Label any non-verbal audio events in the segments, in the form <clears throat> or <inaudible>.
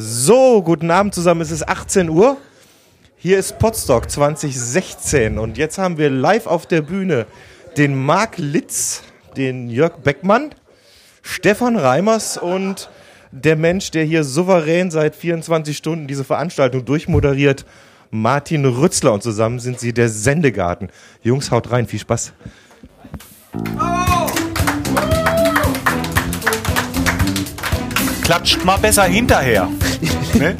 So, guten Abend zusammen. Es ist 18 Uhr. Hier ist Potsdok 2016 und jetzt haben wir live auf der Bühne den Marc Litz, den Jörg Beckmann, Stefan Reimers und der Mensch, der hier souverän seit 24 Stunden diese Veranstaltung durchmoderiert, Martin Rützler. Und zusammen sind sie der Sendegarten. Jungs, haut rein, viel Spaß. Klatscht mal besser hinterher. <laughs> ne?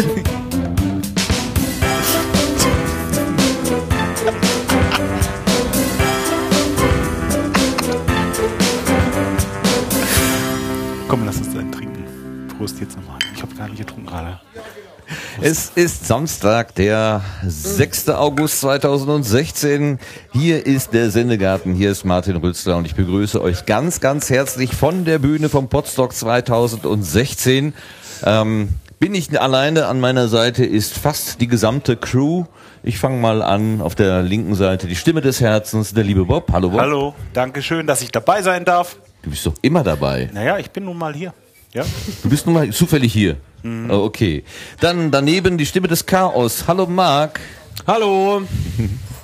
Komm, lass uns einen trinken. Prost jetzt nochmal. Ich habe gar nicht getrunken gerade. Es ist Samstag, der 6. August 2016. Hier ist der Sendegarten, hier ist Martin Rützler und ich begrüße euch ganz, ganz herzlich von der Bühne vom Podstock 2016. Ähm, bin ich alleine, an meiner Seite ist fast die gesamte Crew. Ich fange mal an, auf der linken Seite die Stimme des Herzens, der liebe Bob. Hallo Bob. Hallo, danke schön, dass ich dabei sein darf. Du bist doch immer dabei. Naja, ich bin nun mal hier. Ja? Du bist nun mal zufällig hier. Mhm. Oh, okay. Dann daneben die Stimme des Chaos. Hallo Marc. Hallo.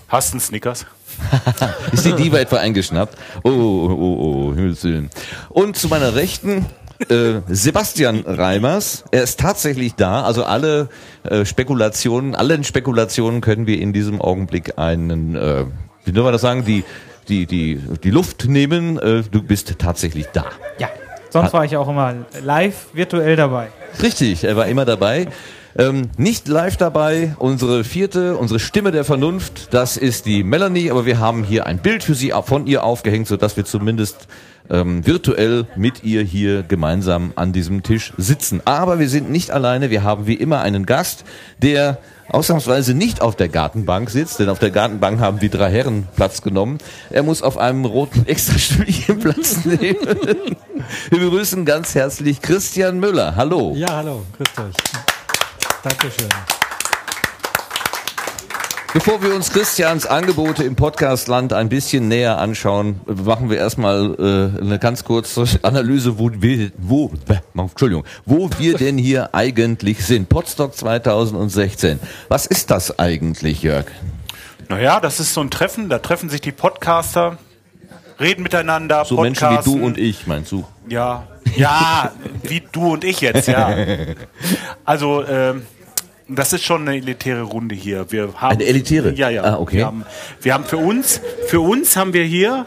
Hast du einen Snickers? <laughs> ist die Diva etwa eingeschnappt? Oh, oh, oh, oh, Himmelswillen. Und zu meiner Rechten äh, Sebastian Reimers. Er ist tatsächlich da. Also alle äh, Spekulationen, allen Spekulationen können wir in diesem Augenblick einen, äh, wie soll man das sagen, die die die die Luft nehmen. Äh, du bist tatsächlich da. Ja. Sonst war ich auch immer live virtuell dabei. Richtig, er war immer dabei. Ähm, nicht live dabei, unsere vierte, unsere Stimme der Vernunft, das ist die Melanie, aber wir haben hier ein Bild für sie von ihr aufgehängt, sodass wir zumindest ähm, virtuell mit ihr hier gemeinsam an diesem Tisch sitzen. Aber wir sind nicht alleine, wir haben wie immer einen Gast, der ausnahmsweise nicht auf der Gartenbank sitzt, denn auf der Gartenbank haben die drei Herren Platz genommen. Er muss auf einem roten <laughs> Extrastühlchen Platz nehmen. <laughs> Wir begrüßen ganz herzlich Christian Müller. Hallo. Ja, hallo, grüßt euch. Dankeschön. Bevor wir uns Christians Angebote im Podcastland ein bisschen näher anschauen, machen wir erstmal äh, eine ganz kurze Analyse, wo wir, wo, äh, Entschuldigung, wo wir <laughs> denn hier eigentlich sind. Podstock 2016. Was ist das eigentlich, Jörg? Naja, das ist so ein Treffen, da treffen sich die Podcaster, reden miteinander. So Menschen wie du und ich, meinst du? Ja, ja, <laughs> wie du und ich jetzt, ja. <laughs> Also, ähm, das ist schon eine elitäre Runde hier. Wir haben, eine elitäre? Ja, ja. Ah, okay. Wir haben, wir haben für uns, für uns haben wir hier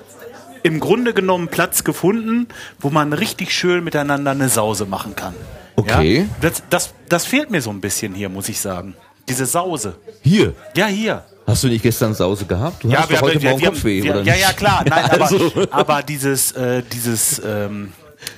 im Grunde genommen Platz gefunden, wo man richtig schön miteinander eine Sause machen kann. Okay. Ja? Das, das, das fehlt mir so ein bisschen hier, muss ich sagen. Diese Sause. Hier? Ja, hier. Hast du nicht gestern Sause gehabt? Du ja, hast wir, doch heute wir, Morgen wir, Kopfweh, wir, oder Ja, ja, klar. Nein, <laughs> aber, Also. aber dieses, äh, dieses ähm,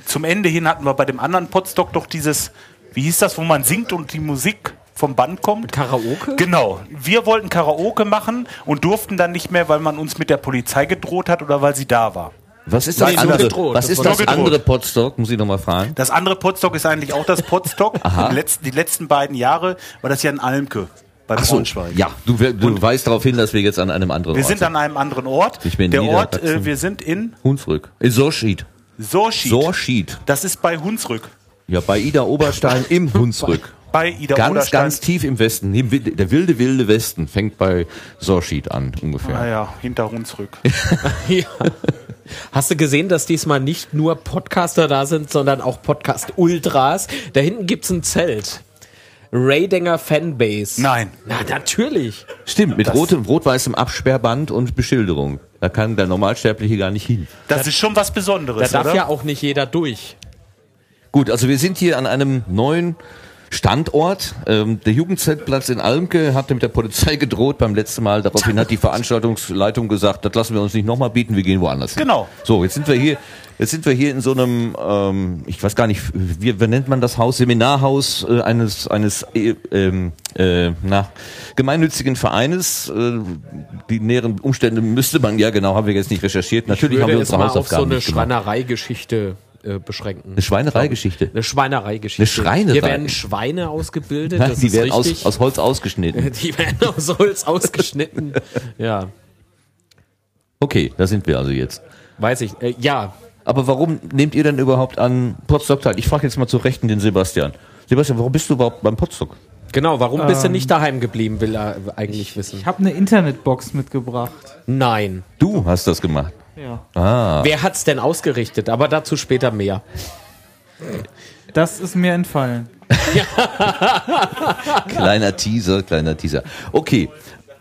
zum Ende hin hatten wir bei dem anderen Potstock doch dieses, wie hieß das, wo man singt und die Musik vom Band kommt. Karaoke? Genau. Wir wollten Karaoke machen und durften dann nicht mehr, weil man uns mit der Polizei gedroht hat oder weil sie da war. Was ist das Nee, andere? gedroht. Was Das ist das gedroht. andere Podstock? Muss ich nochmal fragen. Das andere Potstock ist eigentlich auch das Potstock. <laughs> die, letzten, die letzten beiden Jahre war das ja in Almke bei Ach so, Braunschweig. ja, du, du weißt darauf hin, dass wir jetzt an einem anderen Wir Ort sind an einem anderen Ort. Ich bin der Ort, äh, wir sind in Hunsrück. In Sorschied. Sorschied. Sorschied. Das ist bei Hunsrück. Ja, bei Ida Oberstein im <laughs> Hunsrück. Bei Ida Ganz, Oderstein. ganz tief im Westen. Der wilde, wilde Westen fängt bei Sorschied an, ungefähr. Naja, hinter Hunsrück. <laughs> Ja. Hast du gesehen, dass diesmal nicht nur Podcaster da sind, sondern auch Podcast-Ultras? Da hinten gibt's ein Zelt. Raydinger Fanbase. Nein. Na, natürlich. Stimmt, mit rotem, rot-weißem Absperrband und Beschilderung. Da kann der Normalsterbliche gar nicht hin. Das ist schon was Da Besonderes, darf oder? ja auch nicht jeder durch. Gut, also wir sind hier an einem neuen Standort. Ähm, der Jugendzeltplatz in Almke hatte mit der Polizei gedroht beim letzten Mal. Daraufhin hat die <laughs> Veranstaltungsleitung gesagt, das lassen wir uns nicht nochmal bieten, wir gehen woanders hin. Genau. So, jetzt sind wir hier, jetzt sind wir hier in so einem, ähm, ich weiß gar nicht, wie, wie nennt man das Haus? Seminarhaus äh, eines, eines äh, ähm, äh, na, gemeinnützigen Vereines. Äh, die näheren Umstände müsste man, ja genau, haben wir jetzt nicht recherchiert. Natürlich ich haben wir unsere mal auf so Hausaufgaben eine. Schweinereigeschichte äh, beschränken. Eine Schweinereigeschichte. Eine Schweinereigeschichte. Eine Schreinerei. Hier werden Schweine ausgebildet. Nein, das die ist werden aus, aus Holz ausgeschnitten. <laughs> die werden aus Holz ausgeschnitten. <laughs> Ja, Okay, da sind wir also jetzt. weiß ich. Äh, ja, Aber warum nehmt ihr denn überhaupt an Potsdok teil? Ich frage jetzt mal zu Rechten den Sebastian. Sebastian, warum bist du überhaupt beim Potstock? Genau, warum bist du Ähm, nicht daheim geblieben, will er eigentlich wissen. Ich habe eine Internetbox mitgebracht. Nein. Du hast das gemacht. Ja. Ah, Wer hat's denn ausgerichtet? Aber dazu später mehr. Das ist mir entfallen. <laughs> kleiner Teaser, kleiner Teaser. Okay.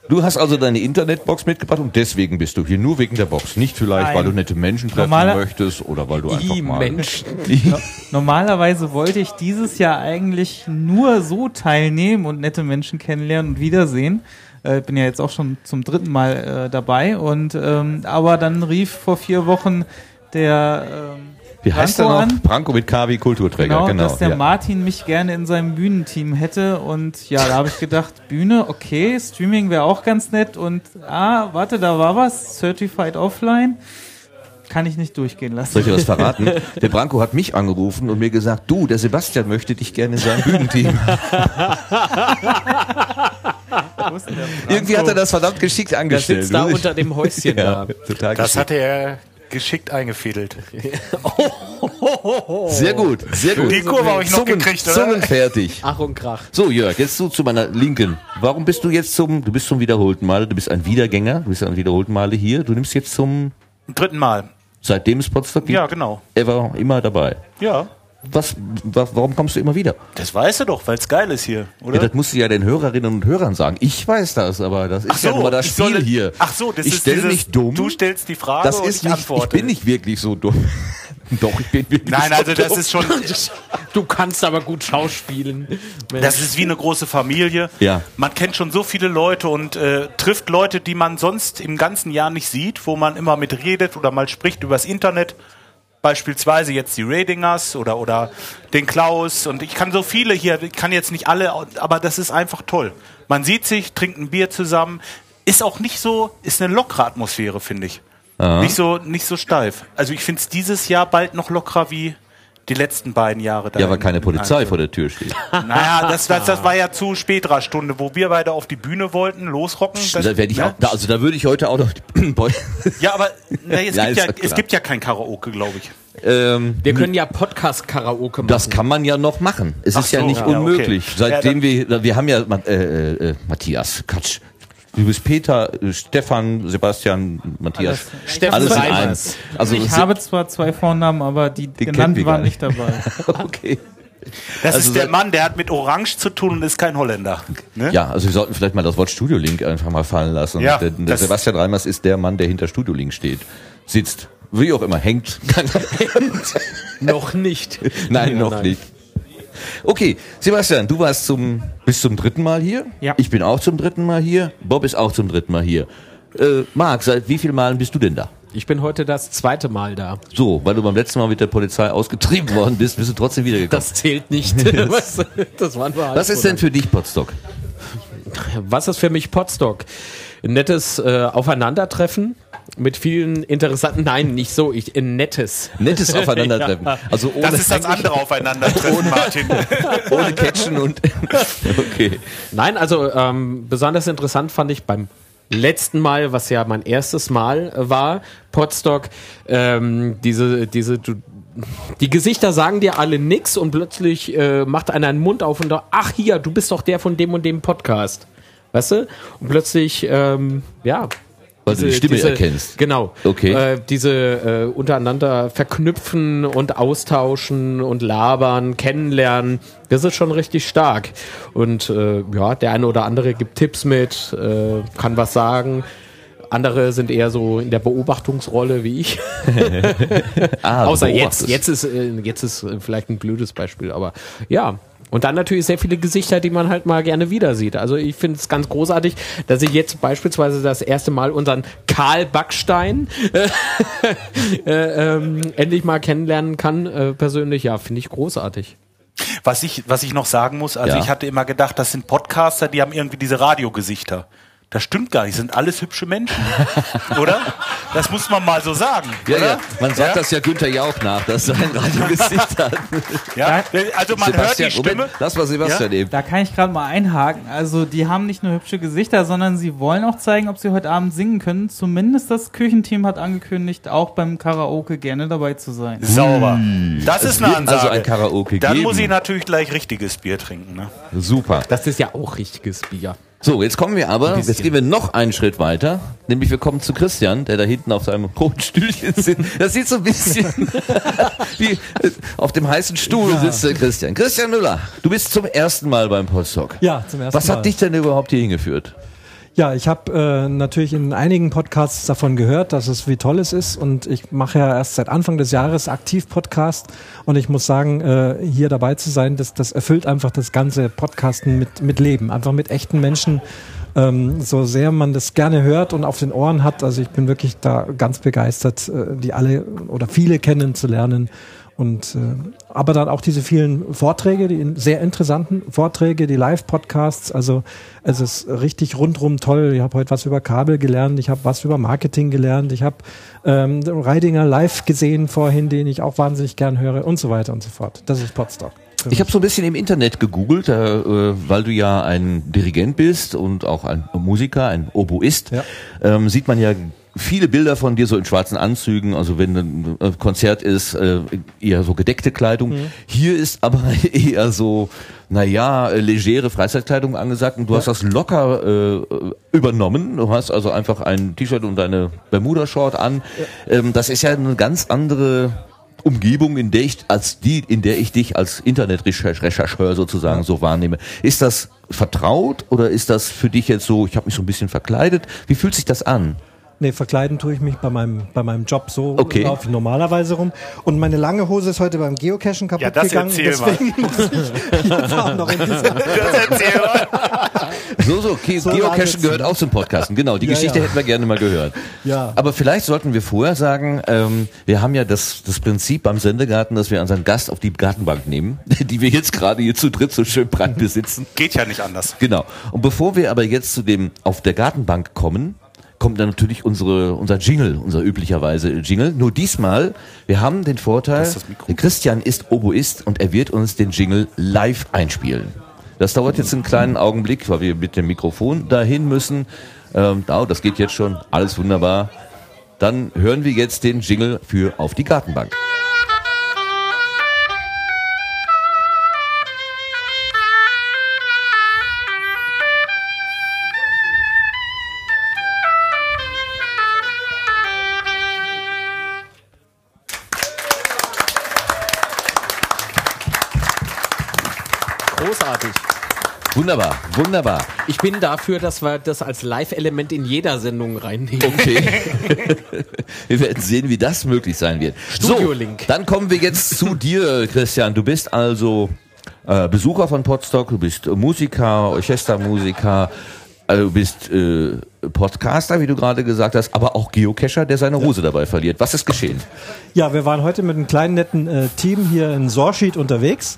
Du hast also deine Internetbox mitgebracht und deswegen bist du hier. Nur wegen der Box. Nicht vielleicht, Nein. weil du nette Menschen treffen Normaler- möchtest oder weil du einfach I mal... Mensch. <laughs> Normalerweise wollte ich dieses Jahr eigentlich nur so teilnehmen und nette Menschen kennenlernen und wiedersehen. Äh, bin ja jetzt auch schon zum dritten Mal äh, dabei. Und ähm, aber dann rief vor vier Wochen der ähm, Wie heißt der Branko noch? an, Branko mit KW Kulturträger, genau, genau. dass der ja. Martin mich gerne in seinem Bühnenteam hätte. Und ja, da habe ich gedacht, <laughs> Bühne, okay, Streaming wäre auch ganz nett. Und ah, warte, da war was, Certified Offline. Kann ich nicht durchgehen lassen. Soll ich was verraten? <laughs> Der Branko hat mich angerufen und mir gesagt, du, der Sebastian möchte dich gerne in seinem Bühnenteam. <laughs> Irgendwie hat er das verdammt geschickt Der angestellt. sitzt da unter dem <laughs> Häuschen ja, da. total Das geschickt. hatte er geschickt eingefädelt. <laughs> Sehr gut, sehr gut. Die Kurve habe ich noch Zungen, gekriegt, oder? Zungen fertig. Ach und Krach. So, Jörg, jetzt du zu meiner Linken. Warum bist du jetzt zum, du bist zum wiederholten Male, du bist ein Wiedergänger, du bist ein wiederholten Male hier, du nimmst jetzt zum, Dritten Mal. seitdem es Potsdam gibt, Ja, genau. ever, immer dabei. Ja. Was, wa, warum kommst du immer wieder? Das weißt du doch, weil es geil ist hier, Ja, oder? das musst du ja den Hörerinnen und Hörern sagen. Ich weiß das, aber das ist ja nur das ich Spiel solle- hier. Ach so, das ich ist dieses, nicht dumm. Du stellst die Frage das und ist ich nicht, antworte. ich bin nicht wirklich so dumm. <laughs> Doch, ich bin wirklich Nein, so also das dumm. ist schon, <laughs> Du kannst aber gut schauspielen. Mensch. das ist wie eine große Familie. Ja. Man kennt schon so viele Leute und äh, trifft Leute, die man sonst im ganzen Jahr nicht sieht, wo man immer mit redet oder mal spricht übers Internet. Beispielsweise jetzt die Radingers oder, oder den Klaus und ich kann so viele hier, ich kann jetzt nicht alle, aber das ist einfach toll. Man sieht sich, trinkt ein Bier zusammen, ist auch nicht so, ist eine lockere Atmosphäre, finde ich. Nicht so, nicht so steif. Also ich finde es dieses Jahr bald noch lockerer wie die letzten beiden Jahre. da Ja, weil in- keine in Polizei Alfred. vor der Tür steht. <laughs> Naja, das, das, das war ja zu späterer Stunde, wo wir beide auf die Bühne wollten, losrocken. Das, Da werde ich ne? auch, da, also da würde ich heute auch noch. Boy, <laughs> Ja, aber na, es, Ja, gibt ja, ja klar. es gibt ja kein Karaoke, glaube ich. ähm, Wir können ja Podcast-Karaoke machen. das kann man ja noch machen. Es Ach ist ja so, nicht ja, okay. unmöglich. Seitdem Ja, wir, wir haben ja Ma- äh, äh, Matthias, Quatsch. Du bist Peter, Stefan, Sebastian, Matthias. Alles- Steffen Alles in Reimers. eins. Also Ich habe zwar zwei Vornamen, aber die, kennen genannt wir gar waren nicht dabei. <laughs> okay. Das Also ist der Mann, der hat mit Orange zu tun und ist kein Holländer. Ne? Ja, also wir sollten vielleicht mal das Wort Studio-Link einfach mal fallen lassen. Ja, der, der Sebastian Reimers ist der Mann, der hinter Studio-Link steht. Sitzt. Wie auch immer, hängt. <laughs> Noch nicht. Nein, Ja, noch nein. nicht. Okay, Sebastian, du warst zum, bist zum dritten Mal hier. Ja. Ich bin auch zum dritten Mal hier. Bob ist auch zum dritten Mal hier. Äh, Marc, seit wie vielen Malen bist du denn da? Ich bin heute das zweite Mal da. So, weil du beim letzten Mal mit der Polizei ausgetrieben worden bist, bist du trotzdem wiedergekommen. Das zählt nicht. <laughs> <laughs> Was, das waren wir Was ist denn für dich Potstock? Was ist für mich Potstock? Ein nettes äh, Aufeinandertreffen mit vielen interessanten, nein, nicht so, ich, ein nettes. Nettes Aufeinandertreffen. <laughs> Also ohne, Das ist das andere Aufeinandertreffen, Martin. <laughs> ohne Catchen und. <laughs> okay. Nein, also ähm, besonders interessant fand ich beim letzten Mal, was ja mein erstes Mal äh, war, Potstock, ähm, diese, diese, du, die Gesichter sagen dir alle nix und plötzlich äh, macht einer einen Mund auf und da, ach hier, du bist doch der von dem und dem Podcast. Weißt du? Und plötzlich, ähm, ja. Weil du die Stimme erkennst. Genau. Okay. Äh, diese äh, untereinander verknüpfen und austauschen und labern, kennenlernen, das ist schon richtig stark. Und äh, ja, der eine oder andere gibt Tipps mit, äh, kann was sagen. Andere sind eher so in der Beobachtungsrolle wie ich. <laughs> Ah, Außer jetzt. Jetzt ist, äh, jetzt ist vielleicht ein blödes Beispiel, aber ja. Und dann natürlich sehr viele Gesichter, die man halt mal gerne wieder sieht. Also ich finde es ganz großartig, dass ich jetzt beispielsweise das erste Mal unseren Karl Backstein äh, <laughs> äh, ähm, endlich mal kennenlernen kann. Äh, persönlich, ja, finde ich großartig. Was ich, was ich noch sagen muss, also Ja. ich hatte immer gedacht, das sind Podcaster, die haben irgendwie diese Radiogesichter. Das stimmt gar nicht, sind alles hübsche Menschen. <laughs> oder? Das muss man mal so sagen. Ja, oder? ja. Man sagt Ja? das ja Günther Jauch nach, dass er ein Radiogesicht <laughs> hat. Ja? Also man hört die Stimme. Moment, lass mal Sebastian eben. Da kann ich gerade mal einhaken. Also die haben nicht nur hübsche Gesichter, sondern sie wollen auch zeigen, ob sie heute Abend singen können. Zumindest das Küchenteam hat angekündigt, auch beim Karaoke gerne dabei zu sein. Sauber. Das Es ist eine wird Ansage. also ein Karaoke Dann geben. muss ich natürlich gleich richtiges Bier trinken. Ne? Super. Das ist ja auch richtiges Bier. So, jetzt kommen wir aber, jetzt gehen wir noch einen Schritt weiter, nämlich wir kommen zu Christian, der da hinten auf seinem roten Stühlchen sitzt. Das sieht so ein bisschen <laughs> wie äh, auf dem heißen Stuhl sitzt der Christian. Christian Müller, du bist zum ersten Mal beim Postdoc. Ja, zum ersten Was Mal. hat dich denn überhaupt hier hingeführt? Ja, ich habe äh, natürlich in einigen Podcasts davon gehört, dass es wie toll es ist und ich mache ja erst seit Anfang des Jahres aktiv Podcast und ich muss sagen, äh, hier dabei zu sein, das, das erfüllt einfach das ganze Podcasten mit, mit Leben, einfach mit echten Menschen, ähm, so sehr man das gerne hört und auf den Ohren hat. Also ich bin wirklich da ganz begeistert, äh, die alle oder viele kennenzulernen. Und äh, aber dann auch diese vielen Vorträge, die sehr interessanten Vorträge, die Live-Podcasts. Also es ist richtig rundrum toll. Ich habe heute was über Kabel gelernt, ich habe was über Marketing gelernt, ich habe ähm, Reidinger live gesehen vorhin, den ich auch wahnsinnig gern höre und so weiter und so fort. Das ist Podstock. Ich habe so ein bisschen im Internet gegoogelt, äh, äh, weil du ja ein Dirigent bist und auch ein Musiker, ein Oboist. Ja. Ähm, sieht man ja viele Bilder von dir so in schwarzen Anzügen, also wenn ein äh, Konzert ist, äh, eher so gedeckte Kleidung. Hier ist aber <laughs> eher so, naja, äh, legere Freizeitkleidung angesagt und du hast das locker äh, übernommen. Du hast also einfach ein T-Shirt und deine Bermuda-Short an. Ähm, das ist ja eine ganz andere Umgebung, in der ich als die, in der ich dich als Internetrechercheur sozusagen so wahrnehme. Ist das vertraut oder ist das für dich jetzt so, ich habe mich so ein bisschen verkleidet? Wie fühlt sich das an? Nee, verkleiden tue ich mich bei meinem, bei meinem Job so Okay. laufe ich normalerweise rum. Und meine lange Hose ist heute beim Geocachen kaputt Ja, das gegangen. erzähl mal. deswegen <laughs> muss ich hier fahren noch in diese <laughs> Das erzähl mal. So, so, okay, So Geocachen gehört auch zum Podcasten. Genau, die Ja, Geschichte ja. hätten wir gerne mal gehört. Ja. Aber vielleicht sollten wir vorher sagen, ähm, wir haben ja das, das Prinzip beim Sendegarten, dass wir unseren Gast auf die Gartenbank nehmen, <laughs> die wir jetzt gerade hier zu dritt so schön breit besitzen. Geht ja nicht anders. Genau. Und bevor wir aber jetzt zu dem auf der Gartenbank kommen, kommt dann natürlich unsere, unser Jingle, unser üblicherweise Jingle. Nur diesmal, wir haben den Vorteil, ist Christian ist Oboist und er wird uns den Jingle live einspielen. Das dauert jetzt einen kleinen Augenblick, weil wir mit dem Mikrofon dahin müssen. Ähm, oh, das geht jetzt schon, alles wunderbar. Dann hören wir jetzt den Jingle für Auf die Gartenbank. Wunderbar, wunderbar. Ich bin dafür, dass wir das als Live-Element in jeder Sendung reinnehmen. Okay. <laughs> wir werden sehen, wie das möglich sein wird. Studio-Link. So, dann kommen wir jetzt zu dir, Christian. Du bist also äh, Besucher von Podstock, du bist Musiker, Orchestermusiker, äh, du bist äh, Podcaster, wie du gerade gesagt hast, aber auch Geocacher, der seine Hose dabei verliert. Was ist geschehen? Ja, wir waren heute mit einem kleinen netten äh, Team hier in Sorschied unterwegs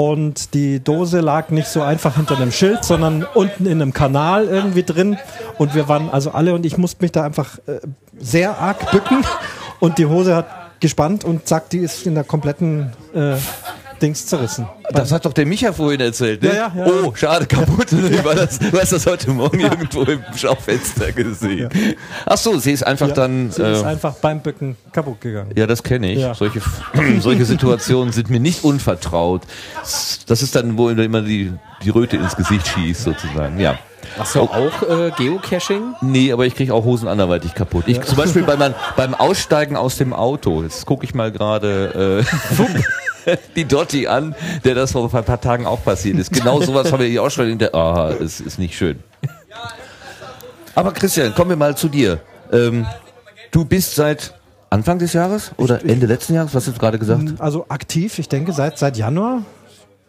und die Dose lag nicht so einfach hinter einem Schild, sondern unten in einem Kanal irgendwie drin. Und wir waren also alle und ich musste mich da einfach äh, sehr arg bücken. Und die Hose hat gespannt und zack, die ist in der kompletten äh, Dings zerrissen. Das hat doch der Micha vorhin erzählt, ne? Ja, ja, ja. Oh, schade, kaputt. Wie war das? Du hast das heute Morgen irgendwo im Schaufenster gesehen. Ach so, sie ist einfach Ja, dann... sie ist äh, einfach beim Bücken kaputt gegangen. Ja, das kenne ich. Ja. Solche, <clears throat> solche Situationen sind mir nicht unvertraut. Das ist dann, wo immer die, die Röte ins Gesicht schießt, sozusagen. Ja. Machst du auch äh, Geocaching? Nee, aber ich kriege auch Hosen anderweitig kaputt. Ich, Zum Beispiel bei mein, <laughs> beim Aussteigen aus dem Auto. Jetzt gucke ich mal gerade äh, <laughs> die Dotti an, der das vor ein paar Tagen auch passiert ist. Genau <laughs> sowas haben wir hier auch schon in der... Ah, es ist nicht schön. Aber Christian, kommen wir mal zu dir. Ähm, du bist seit Anfang des Jahres oder Ende letzten Jahres? Was hast du gerade gesagt? Also aktiv, ich denke seit seit Januar.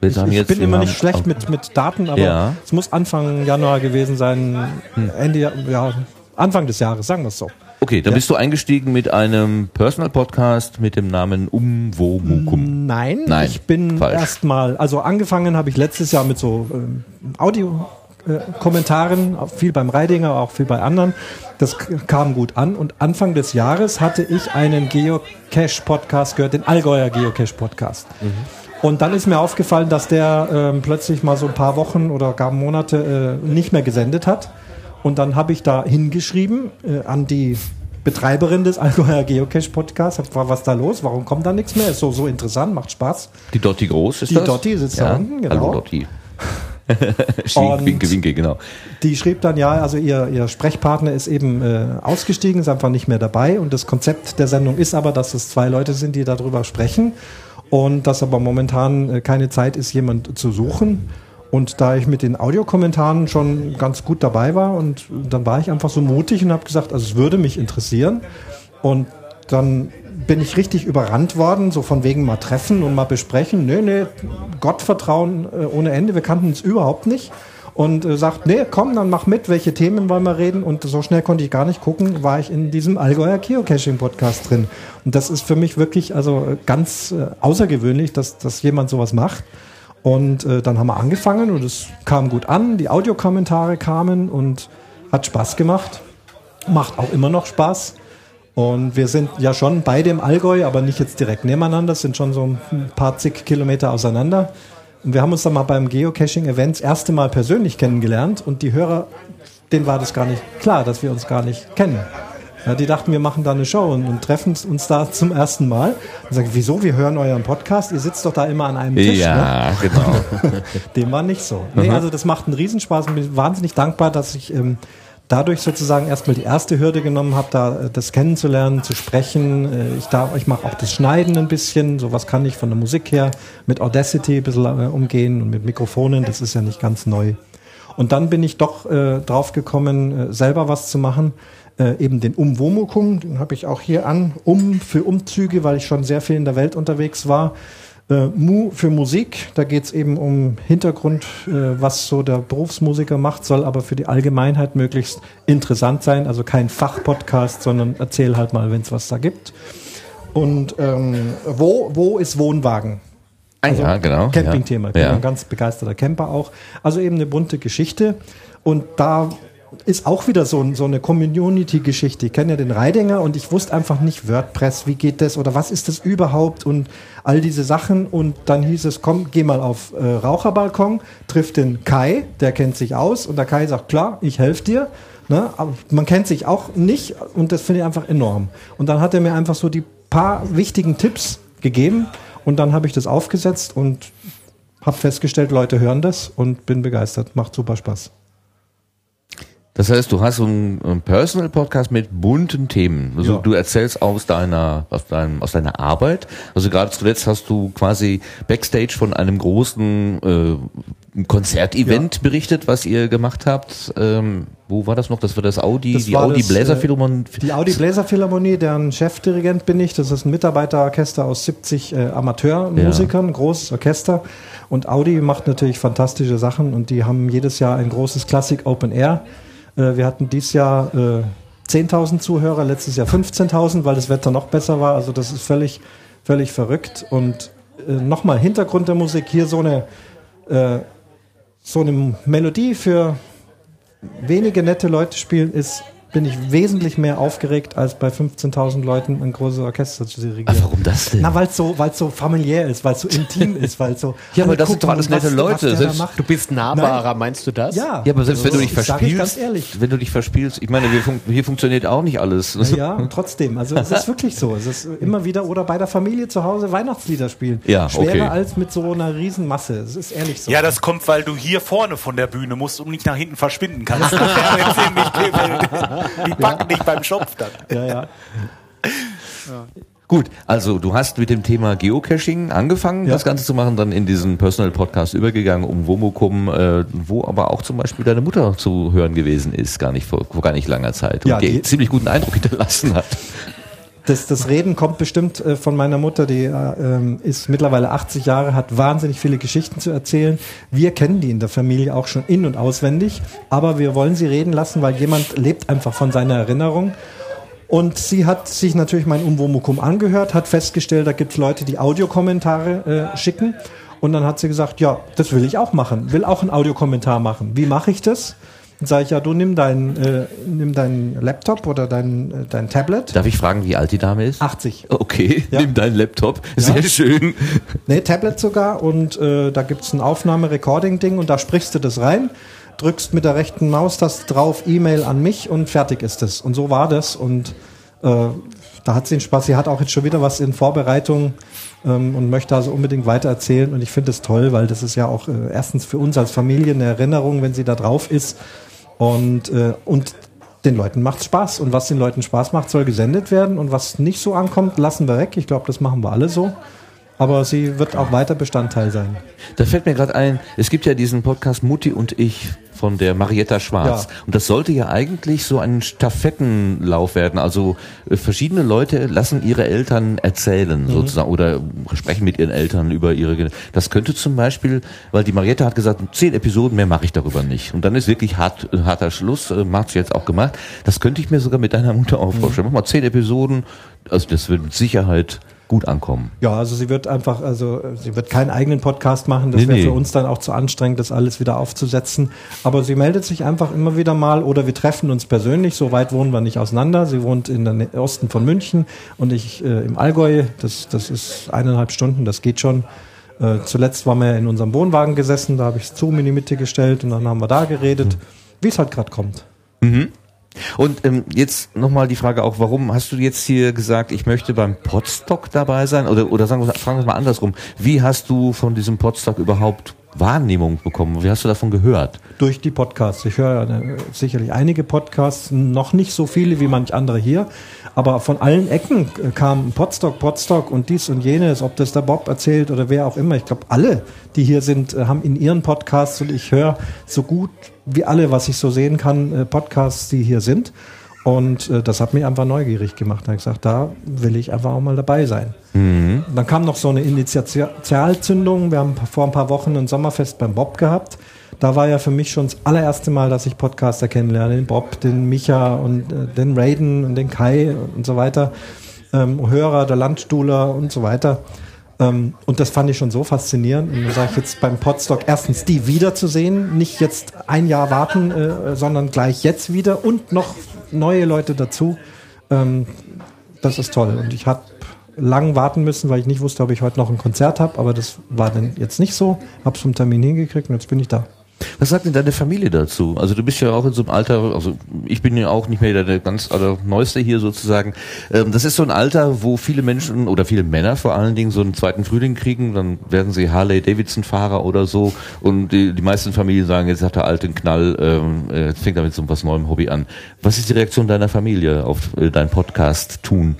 Ich, ich bin immer nicht schlecht mit, mit Daten, aber Ja. es muss Anfang Januar gewesen sein, Ende, Ja- ja, Anfang des Jahres, sagen wir es so. Okay, dann bist du eingestiegen mit einem Personal-Podcast mit dem Namen Umwomukum. Nein, Nein, ich bin erstmal, also angefangen habe ich letztes Jahr mit so ähm, Kommentaren, auch viel beim Reidinger, auch viel bei anderen. Das kam gut an und Anfang des Jahres hatte ich einen Geocache-Podcast gehört, den Allgäuer Geocache-Podcast. Und dann ist mir aufgefallen, dass der ähm, plötzlich mal so ein paar Wochen oder gar Monate äh, nicht mehr gesendet hat. Und dann habe ich da hingeschrieben äh, an die Betreiberin des Allgäuer Geocache-Podcasts, hab gefragt, was da los? Warum kommt da nichts mehr? Ist so, so interessant, macht Spaß. Die Dotti Groß ist Die das? Dotti sitzt da unten, genau. Hallo Dotti. <laughs> Winke, winke, genau. Die schrieb dann ja, also ihr, ihr Sprechpartner ist eben äh, ausgestiegen, ist einfach nicht mehr dabei. Und das Konzept der Sendung ist aber, dass es zwei Leute sind, die darüber sprechen. Und dass aber momentan äh, keine Zeit ist, jemand zu suchen. Und da ich mit den Audiokommentaren schon ganz gut dabei war und dann war ich einfach so mutig und habe gesagt, also es würde mich interessieren. Und dann bin ich richtig überrannt worden, so von wegen mal treffen und mal besprechen. Nee, nee, Gottvertrauen äh, ohne Ende. Wir kannten uns überhaupt nicht. Und äh, sagt, nee, komm, dann mach mit, welche Themen wollen wir reden? Und so schnell konnte ich gar nicht gucken, war ich in diesem Allgäuer Geocaching-Podcast drin. Und das ist für mich wirklich also äh, ganz äh, außergewöhnlich, dass, dass jemand sowas macht. Und äh, dann haben wir angefangen und es kam gut an, die Audiokommentare kamen und hat Spaß gemacht. Macht auch immer noch Spaß. Und wir sind ja schon beide im Allgäu, aber nicht jetzt direkt nebeneinander, sind schon so ein paar zig Kilometer auseinander. Und wir haben uns dann mal beim Geocaching-Event das erste Mal persönlich kennengelernt und die Hörer, denen war das gar nicht klar, dass wir uns gar nicht kennen. Ja, die dachten, wir machen da eine Show und, und treffen uns da zum ersten Mal. Und sagen, wieso, wir hören euren Podcast, ihr sitzt doch da immer an einem Tisch. Ne? Ja, genau. <laughs> Dem war nicht so. Nee, also das macht einen Riesenspaß und bin wahnsinnig dankbar, dass ich ähm, dadurch sozusagen erstmal die erste Hürde genommen habe, da äh, das kennenzulernen, zu sprechen. Äh, ich darf, ich mache auch das Schneiden ein bisschen, sowas kann ich von der Musik her mit Audacity ein bisschen äh, umgehen und mit Mikrofonen, das ist ja nicht ganz neu. Und dann bin ich doch äh, drauf gekommen, selber was zu machen. Äh, eben den Umwomukum, den habe ich auch hier an, um für Umzüge, weil ich schon sehr viel in der Welt unterwegs war. Äh, Mu für Musik, da geht's eben um Hintergrund, äh, was so der Berufsmusiker macht, soll aber für die Allgemeinheit möglichst interessant sein. Also kein Fachpodcast, sondern erzähl halt mal, wenn's was da gibt. Und ähm, wo, wo ist Wohnwagen? Also ja, genau. Campingthema. Ich bin Ja. ein ganz begeisterter Camper auch. Also eben eine bunte Geschichte. Und da ist auch wieder so, so eine Community-Geschichte. Ich kenne ja den Reidinger und ich wusste einfach nicht WordPress, wie geht das oder was ist das überhaupt und all diese Sachen. Und dann hieß es, komm, geh mal auf äh, Raucherbalkon, trifft den Kai, der kennt sich aus und der Kai sagt, klar, ich helfe dir. Ne? Aber man kennt sich auch nicht und das finde ich einfach enorm. Und dann hat er mir einfach so die paar wichtigen Tipps gegeben und dann habe ich das aufgesetzt und habe festgestellt, Leute hören das und bin begeistert. Macht super Spaß. Das heißt, du hast so einen, Personal Podcast mit bunten Themen. Also Ja. du erzählst aus deiner, aus deinem, aus deiner Arbeit. Also gerade zuletzt hast du quasi Backstage von einem großen äh, Konzertevent berichtet, was ihr gemacht habt. Ähm, wo war das noch? Das war das Audi, Das die Audi das, Bläser äh, Philharmonie. Die Audi Bläser Philharmonie, deren Chefdirigent bin ich. Das ist ein Mitarbeiterorchester aus 70 äh, Amateurmusikern, ein großes Orchester. Und Audi macht natürlich fantastische Sachen und die haben jedes Jahr ein großes Classic Open Air. Äh, wir hatten dieses Jahr äh, 10.000 Zuhörer, letztes Jahr 15.000, weil das Wetter noch besser war. Also das ist völlig, völlig verrückt. Und äh, nochmal Hintergrund der Musik, hier so eine, äh, so eine Melodie für wenige nette Leute spielen, ist, bin ich wesentlich mehr aufgeregt, als bei 15.000 Leuten ein großes Orchester zu dirigieren. Ach, warum das denn? Na, weil es so, weil's so familiär ist, weil es so intim ist, weil so. <laughs> Ja, aber das sind doch alles nette was- Leute. Was Selbst-. Du bist nahbarer, meinst du das? Ja, Ja, aber selbst wenn du Also, dich verspielst, ganz ehrlich. wenn du dich verspielst, ich meine, fun hier funktioniert auch nicht alles. Ja, und trotzdem. Also es ist wirklich so. Es ist immer wieder oder bei der Familie zu Hause Weihnachtslieder spielen. Ja, Schwerer okay. als mit so einer Riesenmasse. Es ist ehrlich so. Ja, das kommt, weil du hier vorne von der Bühne musst und nicht nach hinten verschwinden kannst. Das wäre ziemlich. <laughs> Die packen dich beim Schopf dann. <laughs> ja, ja. Gut, also du hast mit dem Thema Geocaching angefangen, Ja. das Ganze zu machen, dann in diesen Personal Podcast übergegangen, um Womokum, äh, wo aber auch zum Beispiel deine Mutter zu hören gewesen ist, gar nicht vor, vor gar nicht langer Zeit, und Ja, die, die- ziemlich guten Eindruck <laughs> hinterlassen hat. Das, das Reden kommt bestimmt äh, von meiner Mutter, die äh, ähm, ist mittlerweile 80 Jahre, hat wahnsinnig viele Geschichten zu erzählen. Wir kennen die in der Familie auch schon in- und auswendig, aber wir wollen sie reden lassen, weil jemand lebt einfach von seiner Erinnerung. Und sie hat sich natürlich mein Umwomukum angehört, hat festgestellt, da gibt es Leute, die Audiokommentare äh, schicken. Und dann hat sie gesagt, ja, das will ich auch machen, will auch einen Audiokommentar machen. Wie mache ich das? Dann sage ich, ja, du nimm deinen äh, nimm deinen Laptop oder dein, äh, dein Tablet. Darf ich fragen, wie alt die Dame ist? 80. Okay, Ja. nimm deinen Laptop. Sehr schön. Nee, Tablet sogar und äh, da gibt's ein Aufnahme-Recording-Ding und da sprichst du das rein, drückst mit der rechten Maustaste drauf, E-Mail an mich und fertig ist es. Und so war das und äh, da hat sie den Spaß. Sie hat auch jetzt schon wieder was in Vorbereitung ähm, und möchte also unbedingt weiter erzählen und ich finde es toll, weil das ist ja auch äh, erstens für uns als Familie eine Erinnerung, wenn sie da drauf ist und, äh, und den Leuten macht's Spaß und was den Leuten Spaß macht, soll gesendet werden und was nicht so ankommt, lassen wir weg. Ich glaube, das machen wir alle so. Aber sie wird auch weiter Bestandteil sein. Da fällt mir gerade ein, es gibt ja diesen Podcast Mutti und ich von der Marietta Schwarz. Ja. Und das sollte ja eigentlich so ein Stafettenlauf werden. Also äh, verschiedene Leute lassen ihre Eltern erzählen sozusagen oder sprechen mit ihren Eltern über ihre. Das könnte zum Beispiel, weil die Marietta hat gesagt, zehn Episoden mehr mache ich darüber nicht. Und dann ist wirklich hart, äh, harter Schluss. Äh, Macht sie jetzt auch gemacht. Das könnte ich mir sogar mit deiner Mutter auch vorstellen. Mach mal zehn Episoden. Also das wird mit Sicherheit gut ankommen. Ja, also sie wird einfach, also sie wird keinen eigenen Podcast machen. Das Nee, wäre nee. für uns dann auch zu anstrengend, das alles wieder aufzusetzen. Aber sie meldet sich einfach immer wieder mal oder wir treffen uns persönlich. So weit wohnen wir nicht auseinander. Sie wohnt in der Osten von München und ich äh, im Allgäu. Das, das ist eineinhalb Stunden, das geht schon. Äh, zuletzt waren wir in unserem Wohnwagen gesessen, da habe ich Zoom in die Mitte gestellt und dann haben wir da geredet, wie es halt gerade kommt. Und ähm, jetzt nochmal die Frage auch, warum hast du jetzt hier gesagt, ich möchte beim Podstock dabei sein? Oder, oder sagen wir, fragen wir mal andersrum. Wie hast du von diesem Podstock überhaupt Wahrnehmung bekommen? Wie hast du davon gehört? Durch die Podcasts. Ich höre äh, sicherlich einige Podcasts, noch nicht so viele wie manch andere hier, aber von allen Ecken kam Podstock, Podstock und dies und jenes, ob das der Bob erzählt oder wer auch immer. Ich glaube, alle, die hier sind, äh, haben in ihren Podcasts und ich höre so gut wie alle, was ich so sehen kann, äh, Podcasts, die hier sind. Und äh, das hat mich einfach neugierig gemacht. Da habe ich gesagt, da will ich einfach auch mal dabei sein. Dann kam noch so eine Initialzündung. Wir haben vor ein paar Wochen ein Sommerfest beim Bob gehabt. Da war ja für mich schon das allererste Mal, dass ich Podcaster kennenlerne. Den Bob, den Micha und äh, den Raiden und den Kai und so weiter. Ähm, Hörer, der Landstuhler und so weiter. Ähm, und das fand ich schon so faszinierend. Und da sage ich jetzt beim Podstock erstens die wiederzusehen, nicht jetzt ein Jahr warten, äh, sondern gleich jetzt wieder und noch neue Leute dazu. Ähm, das ist toll. Und ich habe lang warten müssen, weil ich nicht wusste, ob ich heute noch ein Konzert habe, aber das war dann jetzt nicht so. Hab's vom Termin hingekriegt und jetzt bin ich da. Was sagt denn deine Familie dazu? Also du bist ja auch in so einem Alter, also ich bin ja auch nicht mehr der, ganz aller Neueste hier sozusagen. Ähm, das ist so ein Alter, wo viele Menschen oder viele Männer vor allen Dingen so einen zweiten Frühling kriegen, dann werden sie Harley-Davidson-Fahrer oder so und die, die meisten Familien sagen, jetzt hat der alte einen Knall, ähm, äh, jetzt fängt er mit so was neuem Hobby an. Was ist die Reaktion deiner Familie auf äh, dein Podcast tun?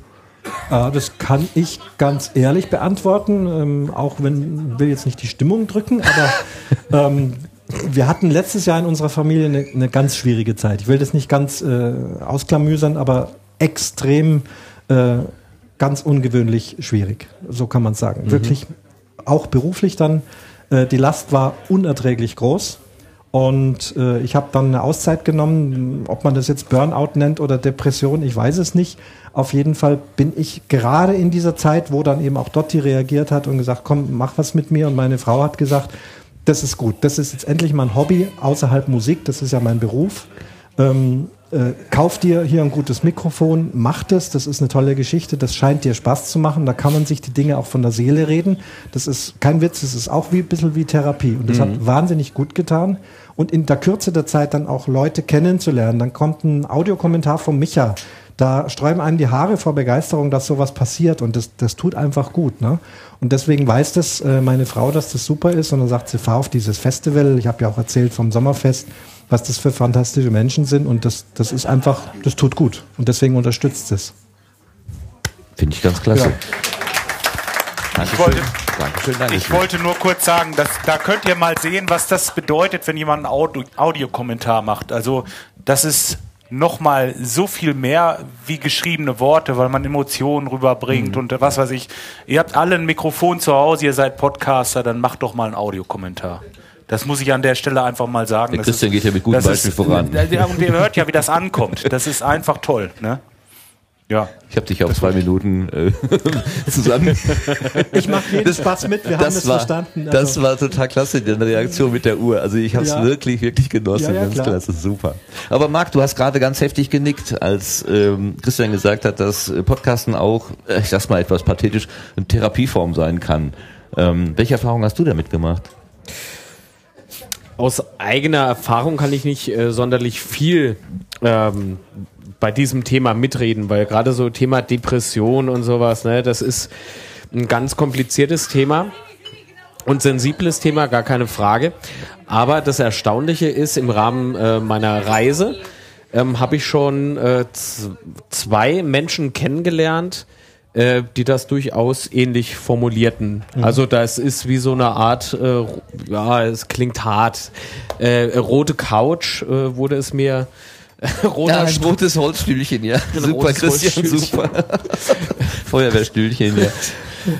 Äh, das kann ich ganz ehrlich beantworten, ähm, auch wenn will jetzt nicht die Stimmung drücken, aber <laughs> ähm, wir hatten letztes Jahr in unserer Familie eine, eine ganz schwierige Zeit. Ich will das nicht ganz äh, ausklamüsern, aber extrem, äh, ganz ungewöhnlich schwierig. So kann man sagen. Wirklich auch beruflich dann. Äh, die Last war unerträglich groß. Und äh, ich habe dann eine Auszeit genommen, ob man das jetzt Burnout nennt oder Depression, ich weiß es nicht. Auf jeden Fall bin ich gerade in dieser Zeit, wo dann eben auch Dotti reagiert hat und gesagt, komm, mach was mit mir. Und meine Frau hat gesagt, das ist gut, das ist jetzt endlich mein Hobby außerhalb Musik, das ist ja mein Beruf. Ähm, äh, kauf dir hier ein gutes Mikrofon, mach das, das ist eine tolle Geschichte, das scheint dir Spaß zu machen, da kann man sich die Dinge auch von der Seele reden. Das ist kein Witz, das ist auch wie ein bisschen wie Therapie. Und das hat wahnsinnig gut getan. Und in der Kürze der Zeit dann auch Leute kennenzulernen, dann kommt ein Audiokommentar von Micha, da sträuben einem die Haare vor Begeisterung, dass sowas passiert und das, das tut einfach gut. Ne? Und deswegen weiß das äh, meine Frau, dass das super ist und dann sagt sie, fahr auf dieses Festival. Ich habe ja auch erzählt vom Sommerfest, was das für fantastische Menschen sind und das, das ist einfach, das tut gut und deswegen unterstützt es. Finde ich ganz klasse. Ja. Dankeschön. wollte- Dankeschön, Dankeschön. Ich wollte nur kurz sagen, dass, da könnt ihr mal sehen, was das bedeutet, wenn jemand einen Audio, Audiokommentar macht. Also das ist nochmal so viel mehr wie geschriebene Worte, weil man Emotionen rüberbringt und was weiß ich. Ihr habt alle ein Mikrofon zu Hause, ihr seid Podcaster, dann macht doch mal einen Audiokommentar. Das muss ich an der Stelle einfach mal sagen. Der Das Christian geht ja mit gutem Beispiel voran. <laughs> Ja, und ihr hört ja, wie das ankommt. Das ist einfach toll. Ne? Ja. Ich habe dich auf zwei Minuten äh, <laughs> zusammen. Ich mache jeden Spaß mit, wir haben es war, verstanden. Das Also, war total klasse, deine Reaktion mit der Uhr. Also ich habe es Ja. wirklich, wirklich genossen. Ja, ja, ganz klar. klasse, super. Aber Marc, du hast gerade ganz heftig genickt, als ähm, Christian gesagt hat, dass äh, Podcasten auch, äh, ich sag's mal etwas pathetisch, eine Therapieform sein kann. Ähm, welche Erfahrung hast du damit gemacht? Aus eigener Erfahrung kann ich nicht äh, sonderlich viel ähm, bei diesem Thema mitreden, weil gerade so Thema Depression und sowas, ne, das ist ein ganz kompliziertes Thema und sensibles Thema, gar keine Frage. Aber das Erstaunliche ist, im Rahmen äh, meiner Reise ähm, habe ich schon äh, zwei Menschen kennengelernt, äh, die das durchaus ähnlich formulierten. Also das ist wie so eine Art, äh, ja, es klingt hart, äh, rote Couch äh, wurde es mir. <laughs> roter ein rotes Holzstühlchen, ja. Ein super, rotes Christian, Holzstühlchen. super. <laughs> Feuerwehrstühlchen, ja.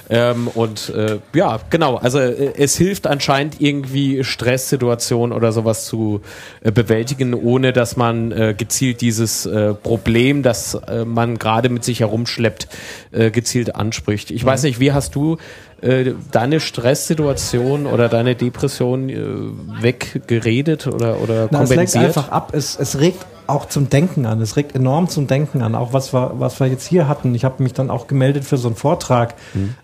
Ähm, und äh, ja, genau. Also äh, es hilft anscheinend irgendwie Stresssituationen oder sowas zu äh, bewältigen, ohne dass man äh, gezielt dieses äh, Problem, das äh, man gerade mit sich herumschleppt, gezielt anspricht. Ich weiß nicht, wie hast du äh, deine Stresssituation oder deine Depression äh, weggeredet oder, oder na, es lenkt kompensiert? einfach ab, es, es regt auch zum Denken an, es regt enorm zum Denken an, auch was wir, was wir jetzt hier hatten. Ich habe mich dann auch gemeldet für so einen Vortrag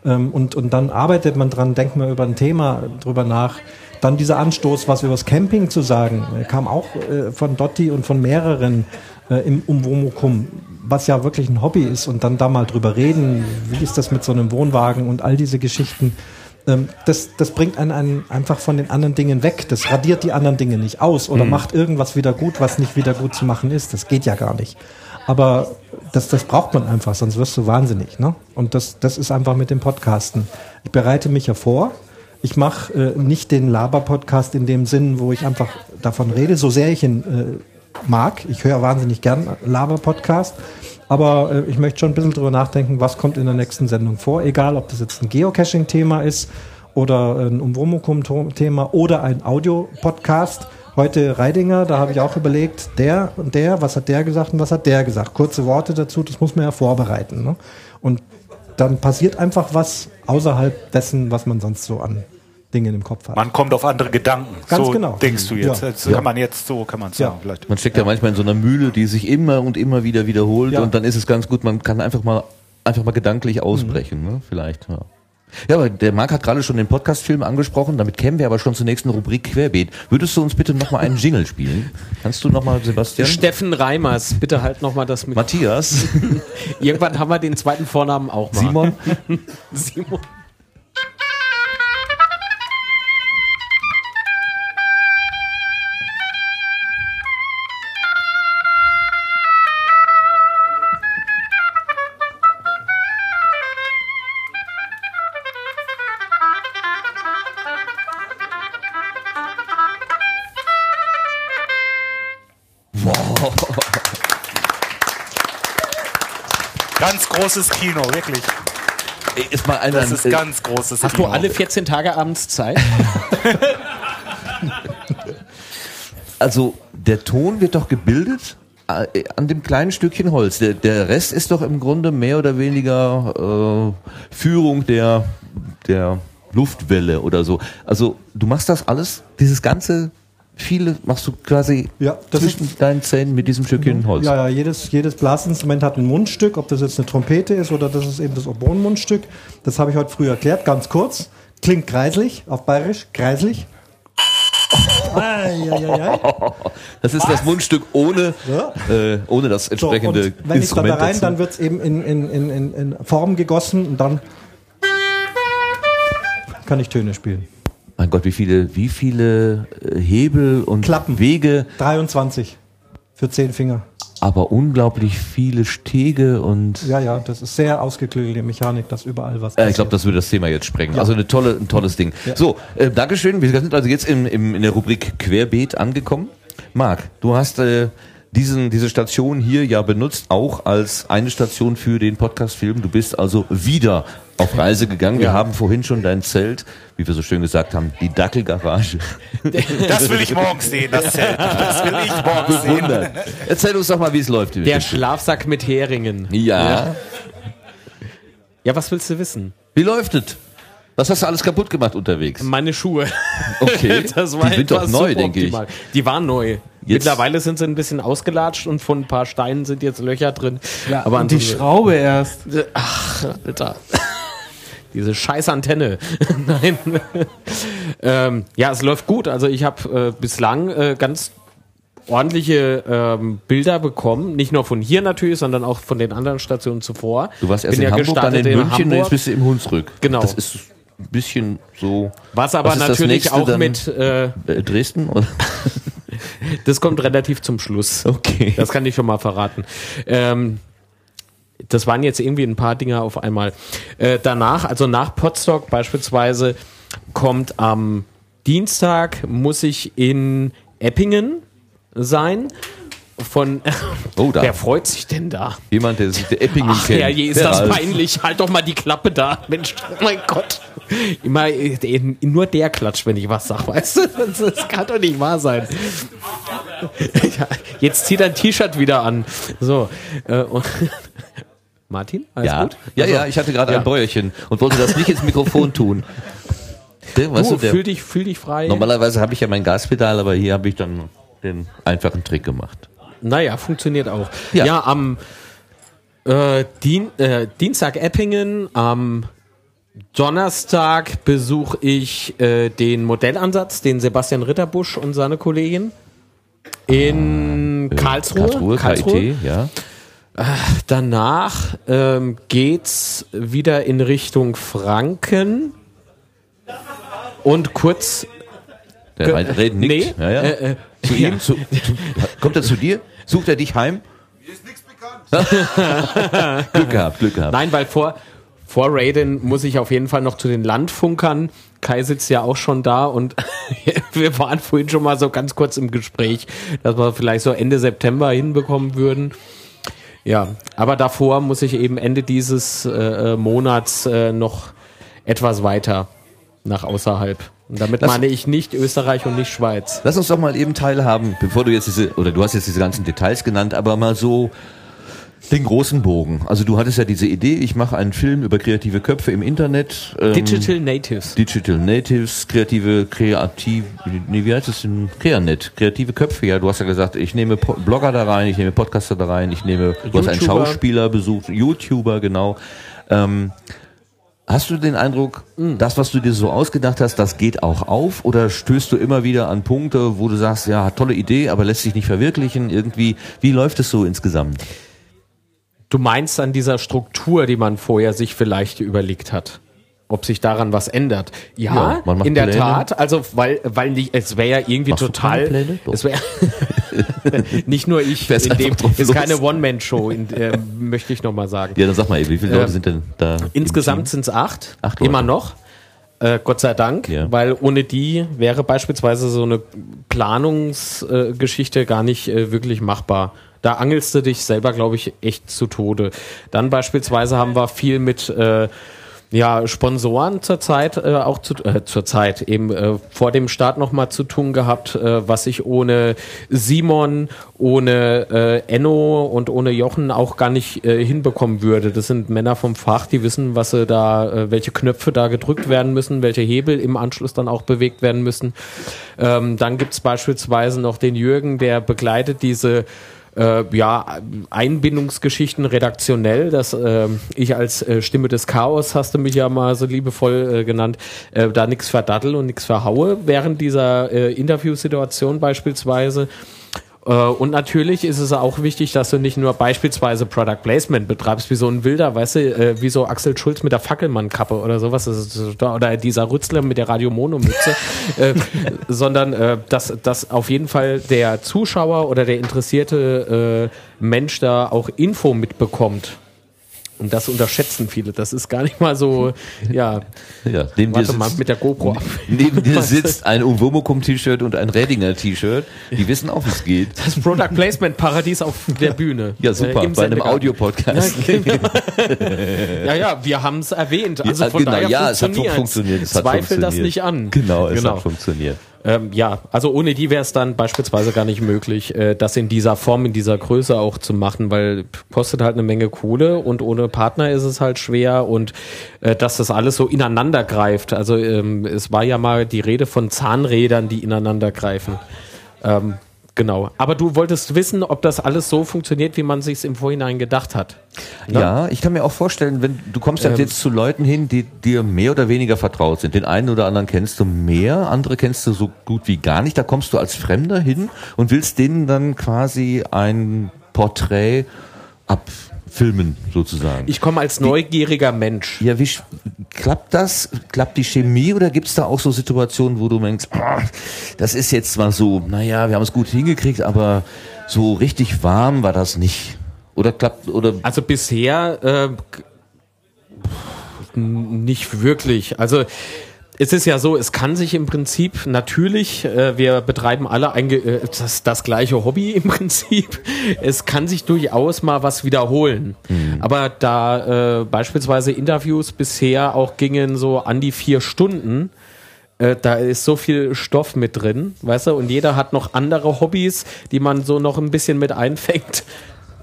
ähm, und, und dann arbeitet man dran, denkt man über ein Thema drüber nach. Dann dieser Anstoß, was über das Camping zu sagen, äh, kam auch äh, von Dotti und von mehreren äh, im Umwomukum, was ja wirklich ein Hobby ist und dann da mal drüber reden, wie ist das mit so einem Wohnwagen und all diese Geschichten. Ähm, das, das bringt einen, einen einfach von den anderen Dingen weg. Das radiert die anderen Dinge nicht aus oder macht irgendwas wieder gut, was nicht wieder gut zu machen ist. Das geht ja gar nicht. Aber das, das braucht man einfach, sonst wirst du wahnsinnig. Ne? Und das, das ist einfach mit dem Podcasten. Ich bereite mich ja vor. Ich mache äh, nicht den Laber-Podcast in dem Sinn, wo ich einfach davon rede, so sehr ich ihn äh, mag. Ich höre wahnsinnig gern Laber-Podcast. Aber äh, ich möchte schon ein bisschen drüber nachdenken, was kommt in der nächsten Sendung vor. Egal, ob das jetzt ein Geocaching-Thema ist oder ein Umwomukum-Thema oder ein Audio-Podcast. Heute Reidinger, da habe ich auch überlegt, der und der, was hat der gesagt und was hat der gesagt. Kurze Worte dazu, das muss man ja vorbereiten. Ne? Und dann passiert einfach was außerhalb dessen, was man sonst so an Dingen im Kopf hat. Man kommt auf andere Gedanken. Ganz so genau. denkst du jetzt. Ja. Ja. kann man jetzt so, kann man sagen. Ja. Vielleicht. Man steckt ja manchmal in so einer Mühle, die sich immer und immer wieder wiederholt Ja. und dann ist es ganz gut, man kann einfach mal einfach mal gedanklich ausbrechen, ne? Vielleicht. Ja. Ja, aber der Marc hat gerade schon den Podcast-Film angesprochen, damit kämen wir aber schon zur nächsten Rubrik Querbeet. Würdest du uns bitte nochmal einen Jingle spielen? Kannst du nochmal, Sebastian? Steffen Reimers, bitte halt nochmal das mit. Matthias? <laughs> Irgendwann haben wir den zweiten Vornamen auch mal. Simon? <laughs> Simon. Großes Kino, wirklich. Ist mal einer, Das ist äh, ganz großes Hast du Kino. alle 14 Tage abends Zeit? <laughs> also der Ton wird doch gebildet äh, an dem kleinen Stückchen Holz. Der, der Rest ist doch im Grunde mehr oder weniger äh, Führung der, der Luftwelle oder so. Also du machst das alles, dieses ganze viele machst du quasi Ja, das zwischen deinen Zähnen mit diesem Stückchen Holz. Ja, ja, jedes, jedes Blasinstrument hat ein Mundstück, ob das jetzt eine Trompete ist oder das ist eben das Oboen-Mundstück. Das habe ich heute früh erklärt, ganz kurz. Klingt kreislich, auf Bayerisch, kreislich. <laughs> Das ist das Mundstück ohne, Ja. äh, ohne das So, entsprechende und wenn ich dann da Instrument rein, dazu. dann wird es eben in, in, in, in Form gegossen und dann kann ich Töne spielen. Mein Gott, wie viele, wie viele äh, Hebel und Klappen. Wege, 23 für 10 Finger. aber unglaublich viele Stege und Ja, ja, das ist sehr ausgeklügelte Mechanik, dass überall was Äh, ich glaube, das würde das Thema jetzt sprengen. Also eine tolle, ein tolles Ding. So, äh, Dankeschön. Wir sind also jetzt im, im, in der Rubrik Querbeet angekommen. Marc, du hast äh, diesen, diese Station hier ja benutzt, auch als eine Station für den Podcast-Film. Du bist also wieder auf Reise gegangen. Wir haben vorhin schon dein Zelt, wie wir so schön gesagt haben, die Dackelgarage <laughs> Das will ich morgens sehen, das Zelt. Das will ich morgens sehen. Erzähl uns doch mal, wie es läuft. Der. Schlafsack mit Heringen. ja. Ja, was willst du wissen? Wie läuft es? Was hast du alles kaputt gemacht unterwegs? Meine Schuhe. Okay. <laughs> Das war die sind doch neu, denke ich. Die waren neu. Mittlerweile sind sie ein bisschen ausgelatscht und von ein paar Steinen sind jetzt Löcher drin. Ja, Aber und die Schraube erst. Ach, Alter. <laughs> Diese scheiß Antenne. <laughs> Nein. ähm, ja, es läuft gut. Also ich habe äh, bislang äh, ganz ordentliche ähm, Bilder bekommen. Nicht nur von hier natürlich, sondern auch von den anderen Stationen zuvor. Du warst erst Bin in ja Hamburg, dann in in München jetzt bist du im Hunsrück. Genau. Das ist ein bisschen so. Was aber Was natürlich auch dann? mit, äh, Äh, Dresden? Oder? <laughs> das kommt relativ zum Schluss. Okay. Das kann ich schon mal verraten. Ähm, das waren jetzt irgendwie ein paar Dinge auf einmal. Äh, danach, also nach Potsdok beispielsweise, kommt am Dienstag, muss ich in Eppingen sein. Von, Oh, da. wer freut sich denn da? Jemand, der sich der Eppingen Ach kennt. ja, je ist Der das Ralf. peinlich. Halt doch mal die Klappe da. Mensch, oh mein Gott. Immer, äh, nur der klatscht, wenn ich was sage, weißt du? Das, das kann doch nicht wahr sein. Ja, jetzt zieht er ein T-Shirt wieder an. So. Äh, und <laughs> Martin, alles Ja, gut? ja, Also, ja, ich hatte gerade ja. ein Bäuerchen und wollte das nicht ins Mikrofon tun. Der, weißt Du, du, der, fühl, dich, fühl dich frei. normalerweise habe ich ja mein Gaspedal, aber hier habe ich dann den einfachen Trick gemacht. Naja, funktioniert auch. Ja. Ja, am äh, Dien, äh, Dienstag Eppingen, am Donnerstag besuche ich äh, den Modellansatz, den Sebastian Ritterbusch und seine Kollegin in Karlsruhe. Karlsruhe, KIT, ja. Danach ähm, geht's wieder in Richtung Franken. Und kurz Der Re- Reden nickt. Nee, ja, ja. äh, zu ihm? Zu, zu, kommt er zu dir? Sucht er dich heim? Mir ist nichts bekannt. <laughs> Glück gehabt, Glück gehabt. Nein, weil vor, vor Raiden muss ich auf jeden Fall noch zu den Landfunkern. Kai sitzt ja auch schon da und <laughs> wir waren vorhin schon mal so ganz kurz im Gespräch, dass wir vielleicht so Ende September hinbekommen würden. Ja, aber davor muss ich eben Ende dieses äh, äh, Monats äh, noch etwas weiter nach außerhalb. Und damit Das- meine ich nicht Österreich und nicht Schweiz. Lass uns doch mal eben teilhaben, bevor du jetzt diese, oder du hast jetzt diese ganzen Details genannt, aber mal so den großen Bogen. Also du hattest ja diese Idee, ich mache einen Film über kreative Köpfe im Internet. ähm, Digital Natives. Digital Natives, kreative, kreativ, nee, wie heißt es denn? Kreanet, kreative Köpfe, ja. Du hast ja gesagt, ich nehme Po- Blogger da rein, ich nehme Podcaster da rein, ich nehme, du hast einen YouTuber. Schauspieler besucht, YouTuber, genau. Ähm, hast du den Eindruck, das, was du dir so ausgedacht hast, das geht auch auf? Oder stößt du immer wieder an Punkte, wo du sagst, ja, tolle Idee, aber lässt sich nicht verwirklichen? Irgendwie, wie läuft es so insgesamt? Du meinst an dieser Struktur, die man vorher sich vielleicht überlegt hat? Ob sich daran was ändert? Ja, Ja, in der Pläne. Tat. Also, weil, weil nicht, es wäre ja irgendwie Machst total. Es wäre <laughs> nicht nur ich. Fährst In dem, ist los. keine One-Man-Show, äh, möchte ich nochmal sagen. Ja, dann sag mal, wie viele Leute Ähm, sind denn da? Insgesamt sind es acht. Acht Leute. Immer noch. Äh, Gott sei Dank, Ja. weil ohne die wäre beispielsweise so eine Planungsgeschichte äh, Geschichte gar nicht äh, wirklich machbar. Da angelst du dich selber, glaube ich, echt zu Tode. Dann beispielsweise haben wir viel mit äh, ja, Sponsoren zurzeit äh, auch zu, äh, zur Zeit eben äh, vor dem Start nochmal zu tun gehabt, äh, was ich ohne Simon, ohne äh, Enno und ohne Jochen auch gar nicht äh, hinbekommen würde. Das sind Männer vom Fach, die wissen, was sie da, äh, welche Knöpfe da gedrückt werden müssen, welche Hebel im Anschluss dann auch bewegt werden müssen. Ähm, dann gibt's beispielsweise noch den Jürgen, der begleitet diese äh, ja, Einbindungsgeschichten redaktionell, dass äh, ich als äh, Stimme des Chaos, hast du mich ja mal so liebevoll äh, genannt, äh, da nichts verdattel und nichts verhaue während dieser äh, Interviewsituation beispielsweise. Äh, Und natürlich ist es auch wichtig, dass du nicht nur beispielsweise Product Placement betreibst, wie so ein Wilder, weißt du, äh, wie so Axel Schulz mit der Fackelmann-Kappe oder sowas, oder dieser Rützler mit der Radio Mono-Mütze, <laughs> äh, sondern äh, dass, dass auf jeden Fall der Zuschauer oder der interessierte äh, Mensch da auch Info mitbekommt. Und das unterschätzen viele. Das ist gar nicht mal so, ja. <laughs> Ja, neben dir Warte mal sitzt, mit der GoPro. ab. neben <laughs> dir sitzt ein Uwomokum-T-Shirt und ein Redinger T-Shirt. Die wissen auch, wie es geht. Das Product Placement Paradies auf der Bühne. <laughs> Ja, super, Äh, bei einem. Audiopodcast. Ja, ja, wir haben es erwähnt. Also Ja, von genau, daher ja, es hat funktioniert. Es hat Zweifel das funktioniert. nicht an. Genau, es Genau. hat funktioniert. Ähm, ja, also ohne die wäre es dann beispielsweise gar nicht möglich, äh, das in dieser Form, in dieser Größe auch zu machen, weil kostet halt eine Menge Kohle und ohne Partner ist es halt schwer und äh, dass das alles so ineinander greift. Also ähm, es war ja mal die Rede von Zahnrädern, die ineinander greifen. Ähm, genau. Aber du wolltest wissen, ob das alles so funktioniert, wie man sich im Vorhinein gedacht hat. Ne? Ja, ich kann mir auch vorstellen, wenn du kommst Ähm. halt jetzt zu Leuten hin, die dir mehr oder weniger vertraut sind. Den einen oder anderen kennst du mehr, andere kennst du so gut wie gar nicht. Da kommst du als Fremder hin und willst denen dann quasi ein Porträt abfilmen, sozusagen. Ich komme als neugieriger Mensch. ja, wie klappt das? Klappt die Chemie oder gibt's da auch so Situationen, wo du denkst, ah, das ist jetzt mal so, naja, wir haben es gut hingekriegt, aber so richtig warm war das nicht. Oder klappt, oder Also bisher äh, nicht wirklich. Also es ist ja so, es kann sich im Prinzip natürlich, äh, wir betreiben alle ein, äh, das, das gleiche Hobby im <laughs> Prinzip. Es kann sich durchaus mal was wiederholen. Aber da äh, beispielsweise Interviews bisher auch gingen so an die vier Stunden, äh, da ist so viel Stoff mit drin, weißt du, und jeder hat noch andere Hobbys, die man so noch ein bisschen mit einfängt.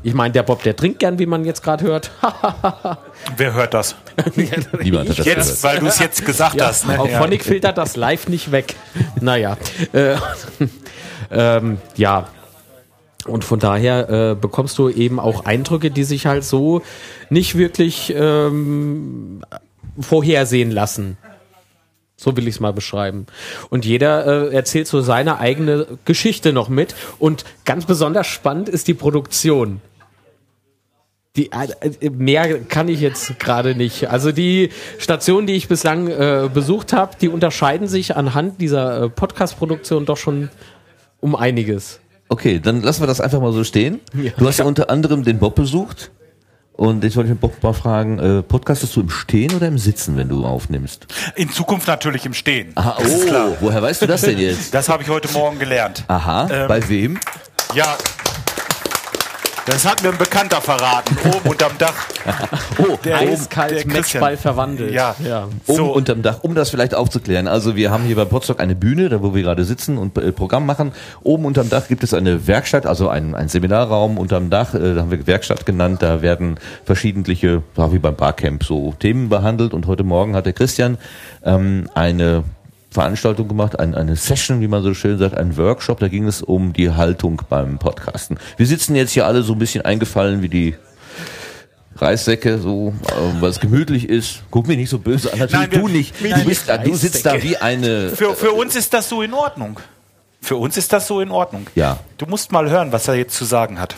Ich meine, der Bob, der trinkt gern, wie man jetzt gerade hört. <laughs> Wer hört das? <laughs> niemand hat das Jetzt, gehört. weil du es jetzt gesagt Ja, hast. Ne? Auf Ja. Phonic filtert das live nicht weg. Naja. Äh, <laughs> ähm, ja. Und von daher äh, bekommst du eben auch Eindrücke, die sich halt so nicht wirklich ähm, vorhersehen lassen. So will ich es mal beschreiben. Und jeder äh, erzählt so seine eigene Geschichte noch mit. Und ganz besonders spannend ist die Produktion. Die, äh, mehr kann ich jetzt gerade nicht. Also die Stationen, die ich bislang äh, besucht habe, die unterscheiden sich anhand dieser äh, Podcast-Produktion doch schon um einiges. Okay, dann lassen wir das einfach mal so stehen. <laughs> Ja. Du hast ja unter anderem den Bob besucht. Und jetzt wollte ich den Bob mal fragen, äh, podcastest du im Stehen oder im Sitzen, wenn du aufnimmst? In Zukunft natürlich im Stehen. Aha, oh, woher weißt du das denn jetzt? Das habe ich heute Morgen gelernt. Aha, Ähm, bei wem? Ja. Das hat mir ein Bekannter verraten, oben unterm Dach. <laughs> Oh, Der- Eiskalt. Matchball verwandelt. Ja. ja. um, so. unterm Dach, um das vielleicht aufzuklären. Also wir haben hier bei Potsdok eine Bühne, da wo wir gerade sitzen und äh, Programm machen. Oben unterm Dach gibt es eine Werkstatt, also ein, ein Seminarraum unterm Dach, äh, da haben wir Werkstatt genannt. Da werden verschiedentliche, wie beim Barcamp, so Themen behandelt. Und heute Morgen hat der Christian ähm, eine Veranstaltung gemacht, ein, eine Session, wie man so schön sagt, ein Workshop. Da ging es um die Haltung beim Podcasten. Wir sitzen jetzt hier alle so ein bisschen eingefallen wie die Reissäcke, so, weil es gemütlich ist. Guck mich nicht so böse an. Natürlich Nein, wir- du nicht. Nein, Du, bist da, du sitzt da wie eine. Für, für uns ist das so in Ordnung. Für uns ist das so in Ordnung. Ja. Du musst mal hören, was er jetzt zu sagen hat.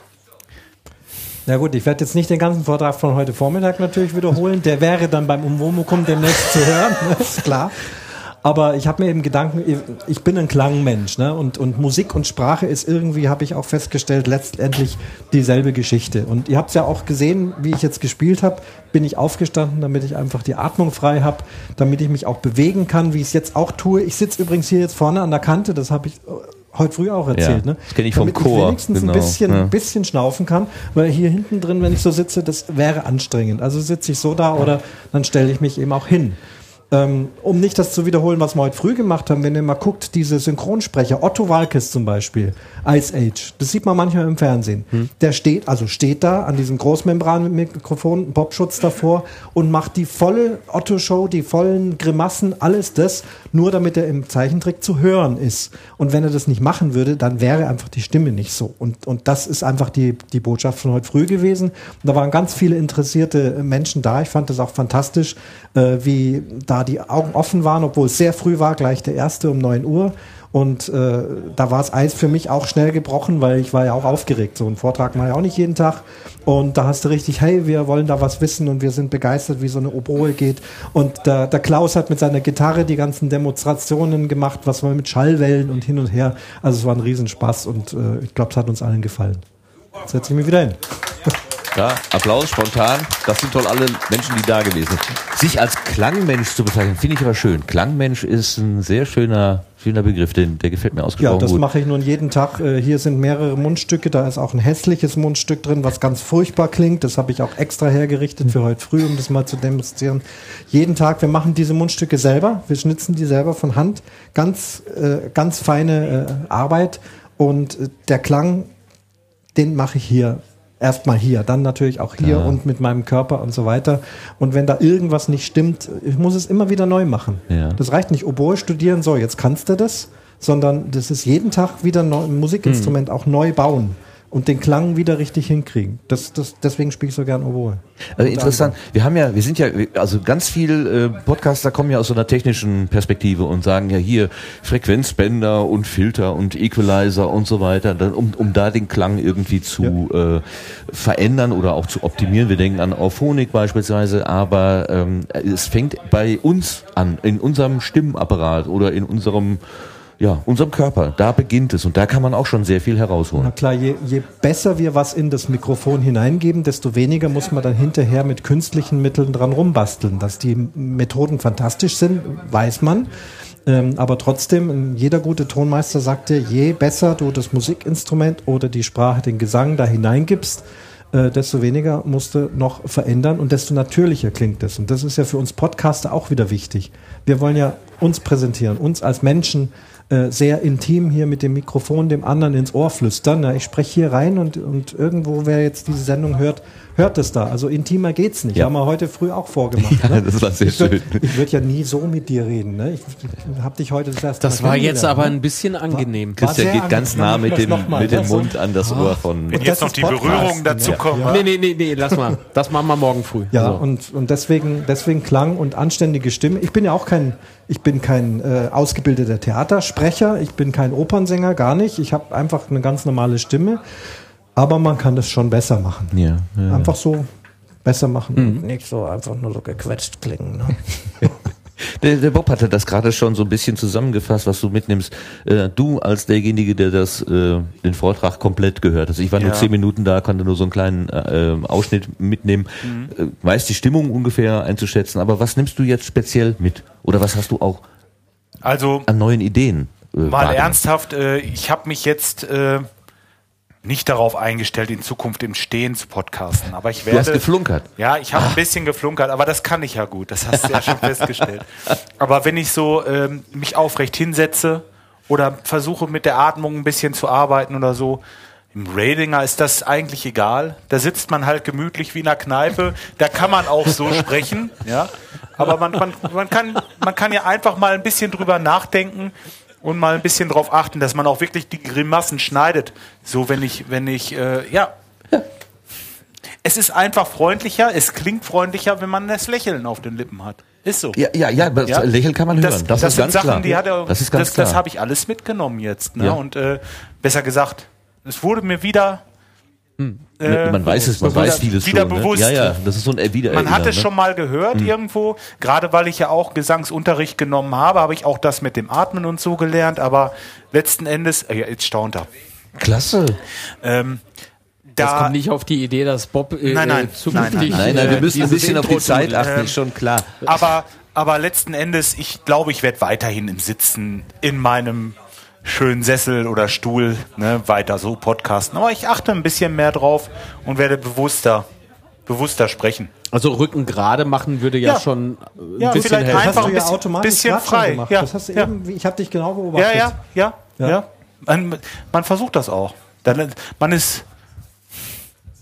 Na gut, ich werde jetzt nicht den ganzen Vortrag von heute Vormittag natürlich wiederholen. Der wäre dann beim Umwomukum demnächst zu hören, <laughs> ist klar. Aber ich habe mir eben Gedanken, ich bin ein Klangmensch, ne? Und, und Musik und Sprache ist irgendwie, habe ich auch festgestellt, letztendlich dieselbe Geschichte. Und ihr habt ja auch gesehen, wie ich jetzt gespielt habe, bin ich aufgestanden, damit ich einfach die Atmung frei habe, damit ich mich auch bewegen kann, wie ich es jetzt auch tue. Ich sitze übrigens hier jetzt vorne an der Kante, das habe ich äh, heute früh auch erzählt. Ja, ne? das kenn ich vom damit Chor, Ich wenigstens genau, ein bisschen, ja. bisschen schnaufen kann, weil hier hinten drin, wenn ich so sitze, das wäre anstrengend. Also sitze ich so da oder dann stelle ich mich eben auch hin. Ähm, um nicht das zu wiederholen, was wir heute früh gemacht haben, wenn ihr mal guckt, diese Synchronsprecher, Otto Walkes zum Beispiel, Ice Age, das sieht man manchmal im Fernsehen. Der steht, also steht da an diesem Großmembran-Mikrofon, Popschutz davor und macht die volle Otto-Show, die vollen Grimassen, alles das, nur damit er im Zeichentrick zu hören ist. Und wenn er das nicht machen würde, dann wäre einfach die Stimme nicht so. Und, und das ist einfach die, die Botschaft von heute früh gewesen. Und da waren ganz viele interessierte Menschen da. Ich fand das auch fantastisch, äh, wie da die Augen offen waren, obwohl es sehr früh war, gleich der erste um 9 Uhr. Und äh, da war das Eis für mich auch schnell gebrochen, weil ich war ja auch aufgeregt. So ein Vortrag mache ich auch nicht jeden Tag. Und da hast du richtig, hey, wir wollen da was wissen und wir sind begeistert, wie so eine Oboe geht. Und der, der Klaus hat mit seiner Gitarre die ganzen Demonstrationen gemacht, was war mit Schallwellen und hin und her. Also es war ein Riesenspaß und äh, ich glaube, es hat uns allen gefallen. Jetzt setze ich mich wieder hin. Ja, Applaus spontan. Das sind toll alle Menschen, die da gewesen sind. Sich als Klangmensch zu bezeichnen, finde ich aber schön. Klangmensch ist ein sehr schöner, schöner Begriff, den, der gefällt mir Ja, ausgesprochen das gut. mache ich nun jeden Tag. Äh, Hier sind mehrere Mundstücke. Da ist auch ein hässliches Mundstück drin, was ganz furchtbar klingt. Das habe ich auch extra hergerichtet für heute früh, um das mal zu demonstrieren. Jeden Tag, wir machen diese Mundstücke selber. Wir schnitzen die selber von Hand. Ganz, äh, ganz feine äh, Arbeit. Und der Klang, den mache ich hier. Erstmal hier, dann natürlich auch hier und mit meinem Körper und so weiter. Und wenn da irgendwas nicht stimmt, ich muss es immer wieder neu machen. Ja. Das reicht nicht, Oboe studieren, so, jetzt kannst du das, sondern das ist jeden Tag wieder neu, ein Musikinstrument auch neu bauen und den Klang wieder richtig hinkriegen. Das, das, deswegen spiele ich so gern Oboe. Also interessant. Wir haben ja, wir sind ja, also ganz viel äh, Podcaster kommen ja aus so einer technischen Perspektive und sagen ja hier Frequenzbänder und Filter und Equalizer und so weiter, dann, um, um da den Klang irgendwie zu äh, verändern oder auch zu optimieren. Wir denken an Auphonic beispielsweise, aber ähm, es fängt bei uns an, in unserem Stimmapparat oder in unserem ja, unserem Körper, da beginnt es und da kann man auch schon sehr viel herausholen. Na klar, je, je besser wir was in das Mikrofon hineingeben, desto weniger muss man dann hinterher mit künstlichen Mitteln dran rumbasteln. Dass die Methoden fantastisch sind, weiß man. Ähm, aber trotzdem, jeder gute Tonmeister sagte, je besser du das Musikinstrument oder die Sprache, den Gesang da hineingibst, äh, desto weniger musst du noch verändern und desto natürlicher klingt es. Und das ist ja für uns Podcaster auch wieder wichtig. Wir wollen ja uns präsentieren, uns als Menschen äh, sehr intim hier mit dem Mikrofon dem anderen ins Ohr flüstern. Ja, ich spreche hier rein und, und irgendwo, wer jetzt diese Sendung hört, hört es da. Also intimer geht's nicht. Ja. Haben wir heute früh auch vorgemacht. <laughs> Ja, ne? das war sehr ich würd, schön. Ich würde ja nie so mit dir reden. Ne? Ich habe dich heute das erste Das Mal war jetzt aber ne? ein bisschen angenehm. War Christian sehr geht ganz angenehm. nah mit dem, noch mal, mit dem? So- Mund an das Ohr von. Wenn Und jetzt noch die Podcast, Berührungen ne? dazu Ja. kommen. Ja. Nee, nee, nee, nee, lass mal. Das machen wir morgen früh. Ja, So. und, und deswegen, deswegen Klang und anständige Stimme. Ich bin ja auch kein, ich bin kein äh, ausgebildeter Theatersprecher, ich bin kein Opernsänger, gar nicht. Ich habe einfach eine ganz normale Stimme, aber man kann das schon besser machen. Ja, ja. Einfach so besser machen. und Nicht so einfach nur so gequetscht klingen. Ne? <laughs> Der, der Bob hatte das gerade schon so ein bisschen zusammengefasst, was du mitnimmst. Äh, du als derjenige, der das äh, den Vortrag komplett gehört hat. Ich war nur Ja. zehn Minuten da, konnte nur so einen kleinen äh, Ausschnitt mitnehmen. Äh, weiß die Stimmung ungefähr einzuschätzen, aber was nimmst du jetzt speziell mit? Oder was hast du auch Also an neuen Ideen? Äh, mal ernsthaft, äh, ich habe mich jetzt äh, nicht darauf eingestellt, in Zukunft im Stehen zu podcasten. Aber ich Du werde. hast geflunkert. Ja, ich habe ein bisschen geflunkert, aber das kann ich ja gut. Das hast du ja schon <laughs> festgestellt. Aber wenn ich so ähm, mich aufrecht hinsetze oder versuche mit der Atmung ein bisschen zu arbeiten oder so, im Radinger ist das eigentlich egal. Da sitzt man halt gemütlich wie in einer Kneipe. Da kann man auch so <laughs> sprechen, ja. Aber man, man, man, kann, man kann ja einfach mal ein bisschen drüber nachdenken und mal ein bisschen darauf achten, dass man auch wirklich die Grimassen schneidet. So, wenn ich, wenn ich, äh, ja, es ist einfach freundlicher, es klingt freundlicher, wenn man das Lächeln auf den Lippen hat. Ist so. Ja, ja, ja, das Ja. Lächeln kann man hören. Das, Das, das, ist sind ganz Sachen, klar. die hat er, das ist ganz das, klar. das habe ich alles mitgenommen jetzt. Ne? Ja. Und äh, besser gesagt, es wurde mir wieder. Äh, man weiß es, man wieder- weiß vieles wieder schon. bewusst. Ne? Ja, ja, das ist so ein äh, wieder Man hat es ne? schon mal gehört irgendwo, gerade weil ich ja auch Gesangsunterricht genommen habe, habe ich auch das mit dem Atmen und so gelernt, aber letzten Endes, äh, ja, jetzt staunt er. Klasse. Ähm, Das da, kommt nicht auf die Idee, dass Bob äh, Nein, nein, äh, zukünftig, Nein, nein, wir äh, müssen ein bisschen auf die Zeit achten, ähm, ist schon klar. aber, aber letzten Endes, ich glaube, ich werde weiterhin im Sitzen in meinem schönen Sessel oder Stuhl ne, weiter so podcasten. Aber ich achte ein bisschen mehr drauf und werde bewusster, bewusster sprechen. Also Rücken gerade machen würde ja, Ja. schon äh, Ja, ein bisschen vielleicht helfen. Einfach hast ein du ja bisschen- automatisch bisschen frei. gemacht. Ja, Das hast du ja. eben, ich habe dich genau Ja, beobachtet. ja, ja, ja. Ja. Man, man versucht das auch. Dann, man ist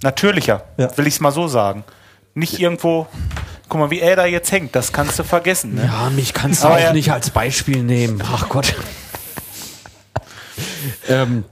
natürlicher, Ja. will ich es mal so sagen. Nicht irgendwo, guck mal, wie er da jetzt hängt, das kannst du vergessen. Ne? Ja, mich kannst du auch ja- nicht als Beispiel nehmen. Ach Gott. Ähm,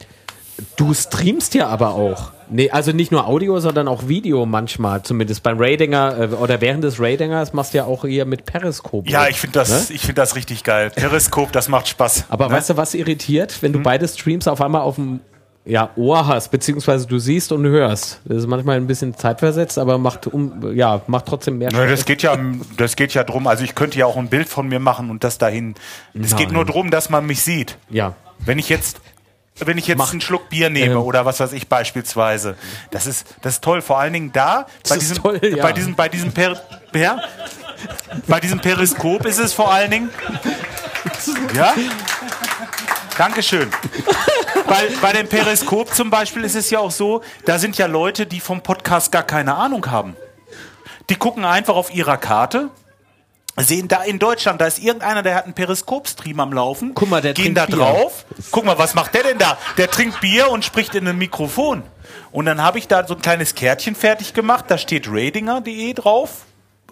du streamst ja aber auch. Nee, also nicht nur Audio, sondern auch Video manchmal, zumindest beim Radinger äh, oder während des Radingers machst du ja auch hier mit Periscope. Ja, ich finde das, ich finde das richtig geil. Periskop, das macht Spaß. Aber ne? weißt du, was irritiert, wenn du beide Streams auf einmal auf dem ja, Ohr hast, beziehungsweise du siehst und hörst. Das ist manchmal ein bisschen zeitversetzt, aber macht um, ja, macht trotzdem mehr Ne, das geht ja, das geht ja drum. Also ich könnte ja auch ein Bild von mir machen und das dahin. Es geht nur drum, dass man mich sieht. Ja. Wenn ich jetzt wenn ich jetzt einen Schluck Bier nehme Ähm. oder was weiß ich beispielsweise. Das ist, das ist toll. Vor allen Dingen da, bei diesem, toll, ja. bei diesem, bei diesem per, ja? bei diesem Periskop ist es vor allen Dingen. Ja? Dankeschön. Bei, bei dem Periskop zum Beispiel ist es ja auch so, da sind ja Leute, die vom Podcast gar keine Ahnung haben. Die gucken einfach auf ihrer Karte, sehen da in Deutschland, da ist irgendeiner, der hat einen Periskop-Stream am Laufen. Guck mal, der gehen da Bier. drauf. Guck mal, was macht der denn da? Der trinkt Bier und spricht in ein Mikrofon. Und dann habe ich da so ein kleines Kärtchen fertig gemacht, da steht radinger.de drauf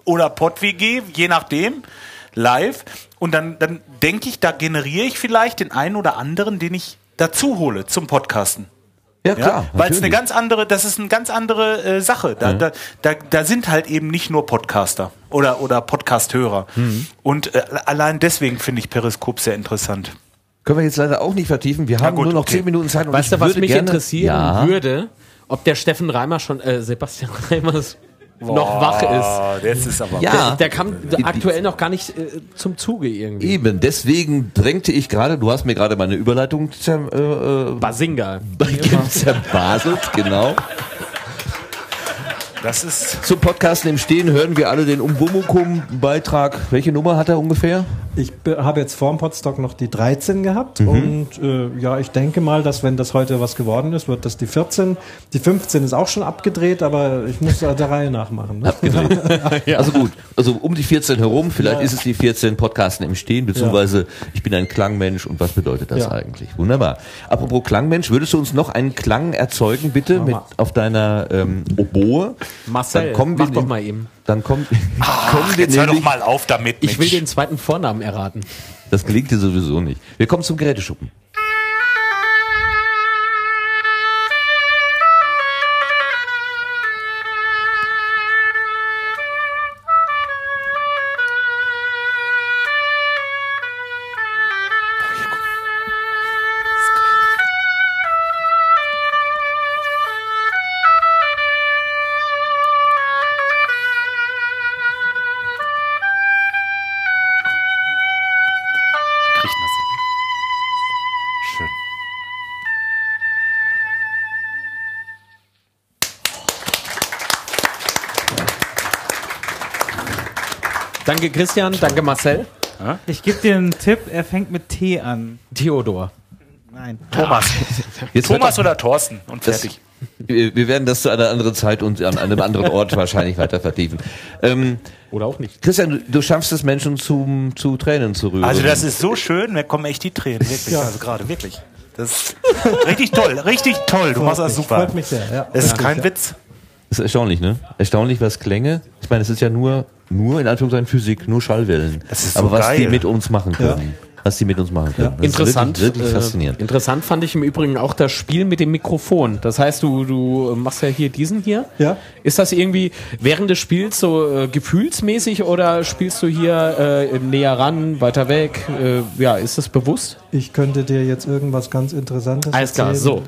oder podwg, je nachdem, live. Und dann, dann denke ich, da generiere ich vielleicht den einen oder anderen, den ich dazu hole zum Podcasten. Ja, Ja, weil es eine ganz andere, das ist eine ganz andere äh, Sache. Da, da, da, da sind halt eben nicht nur Podcaster oder, oder Podcast-Hörer. Mhm. Und äh, allein deswegen finde ich Periskop sehr interessant. Können wir jetzt leider auch nicht vertiefen. Wir haben gut, nur noch okay. zehn Minuten Zeit. Und Weißt ich du, was würde mich interessieren ja, würde? Ob der Steffen Reimer schon, äh, Sebastian <laughs> Reimers noch wach ist. Ah, jetzt ist aber. Ja, Der kam aktuell noch gar nicht äh, zum Zuge irgendwie. eben. Deswegen drängte ich gerade, du hast mir gerade meine Überleitung zer, äh, äh, Basinga. <laughs> zerbaselt, genau. Das ist. Zum Podcasten im Stehen hören wir alle den Umbumukum-Beitrag. Welche Nummer hat er ungefähr? Ich be- habe jetzt vorm Podstock noch die 13 gehabt Mhm. und äh, ja, ich denke mal, dass wenn das heute was geworden ist, wird das die 14. Die 15 ist auch schon abgedreht, aber ich muss da der Reihe nachmachen. Ne? <laughs> Also gut, also um die 14 herum, vielleicht ist es die 14 Podcasten im Stehen, beziehungsweise ich bin ein Klangmensch und was bedeutet das Ja. eigentlich? Wunderbar. Apropos Klangmensch, würdest du uns noch einen Klang erzeugen, bitte, mit, auf deiner ähm, Oboe? Marcel, Dann kommen wir mach doch in- mal eben. Dann kommt, <laughs> kommen wir Jetzt hör doch mal auf damit. Ich will Mensch. den zweiten Vornamen erraten. das gelingt dir sowieso nicht. Wir kommen zum Geräteschuppen. Danke Christian, danke Marcel. Ich gebe dir einen Tipp, er fängt mit T an. Theodor. Nein. Thomas. <laughs> Jetzt Thomas oder Thorsten und Das- fertig. wir wir werden das zu einer anderen Zeit und an einem anderen Ort <laughs> wahrscheinlich weiter vertiefen. Ähm, Oder auch nicht. Christian, du, du schaffst es, Menschen zum, zu Tränen zu rühren. Also das ist so schön, mir kommen echt die Tränen, wirklich. Also gerade, wirklich. Das ist richtig toll, richtig toll. Du machst das super. freut mich sehr, ja. Es ist Ja. kein Ja. Witz. Das ist erstaunlich, ne? Erstaunlich, was Klänge. Ich meine, es ist ja nur, nur in Anführungszeichen Physik, nur Schallwellen. Das ist so Aber was die geil. mit uns machen können. Was die mit uns machen können. Das ist Interessant. Wirklich, wirklich äh, faszinierend. Interessant fand ich im Übrigen auch das Spiel mit dem Mikrofon. Das heißt, du, du machst ja hier diesen hier. Ja. Ist das irgendwie während des Spiels so äh, gefühlsmäßig oder spielst du hier äh, näher ran, weiter weg? Äh, ja, ist das bewusst? Ich könnte dir jetzt irgendwas ganz Interessantes Alles klar, erzählen.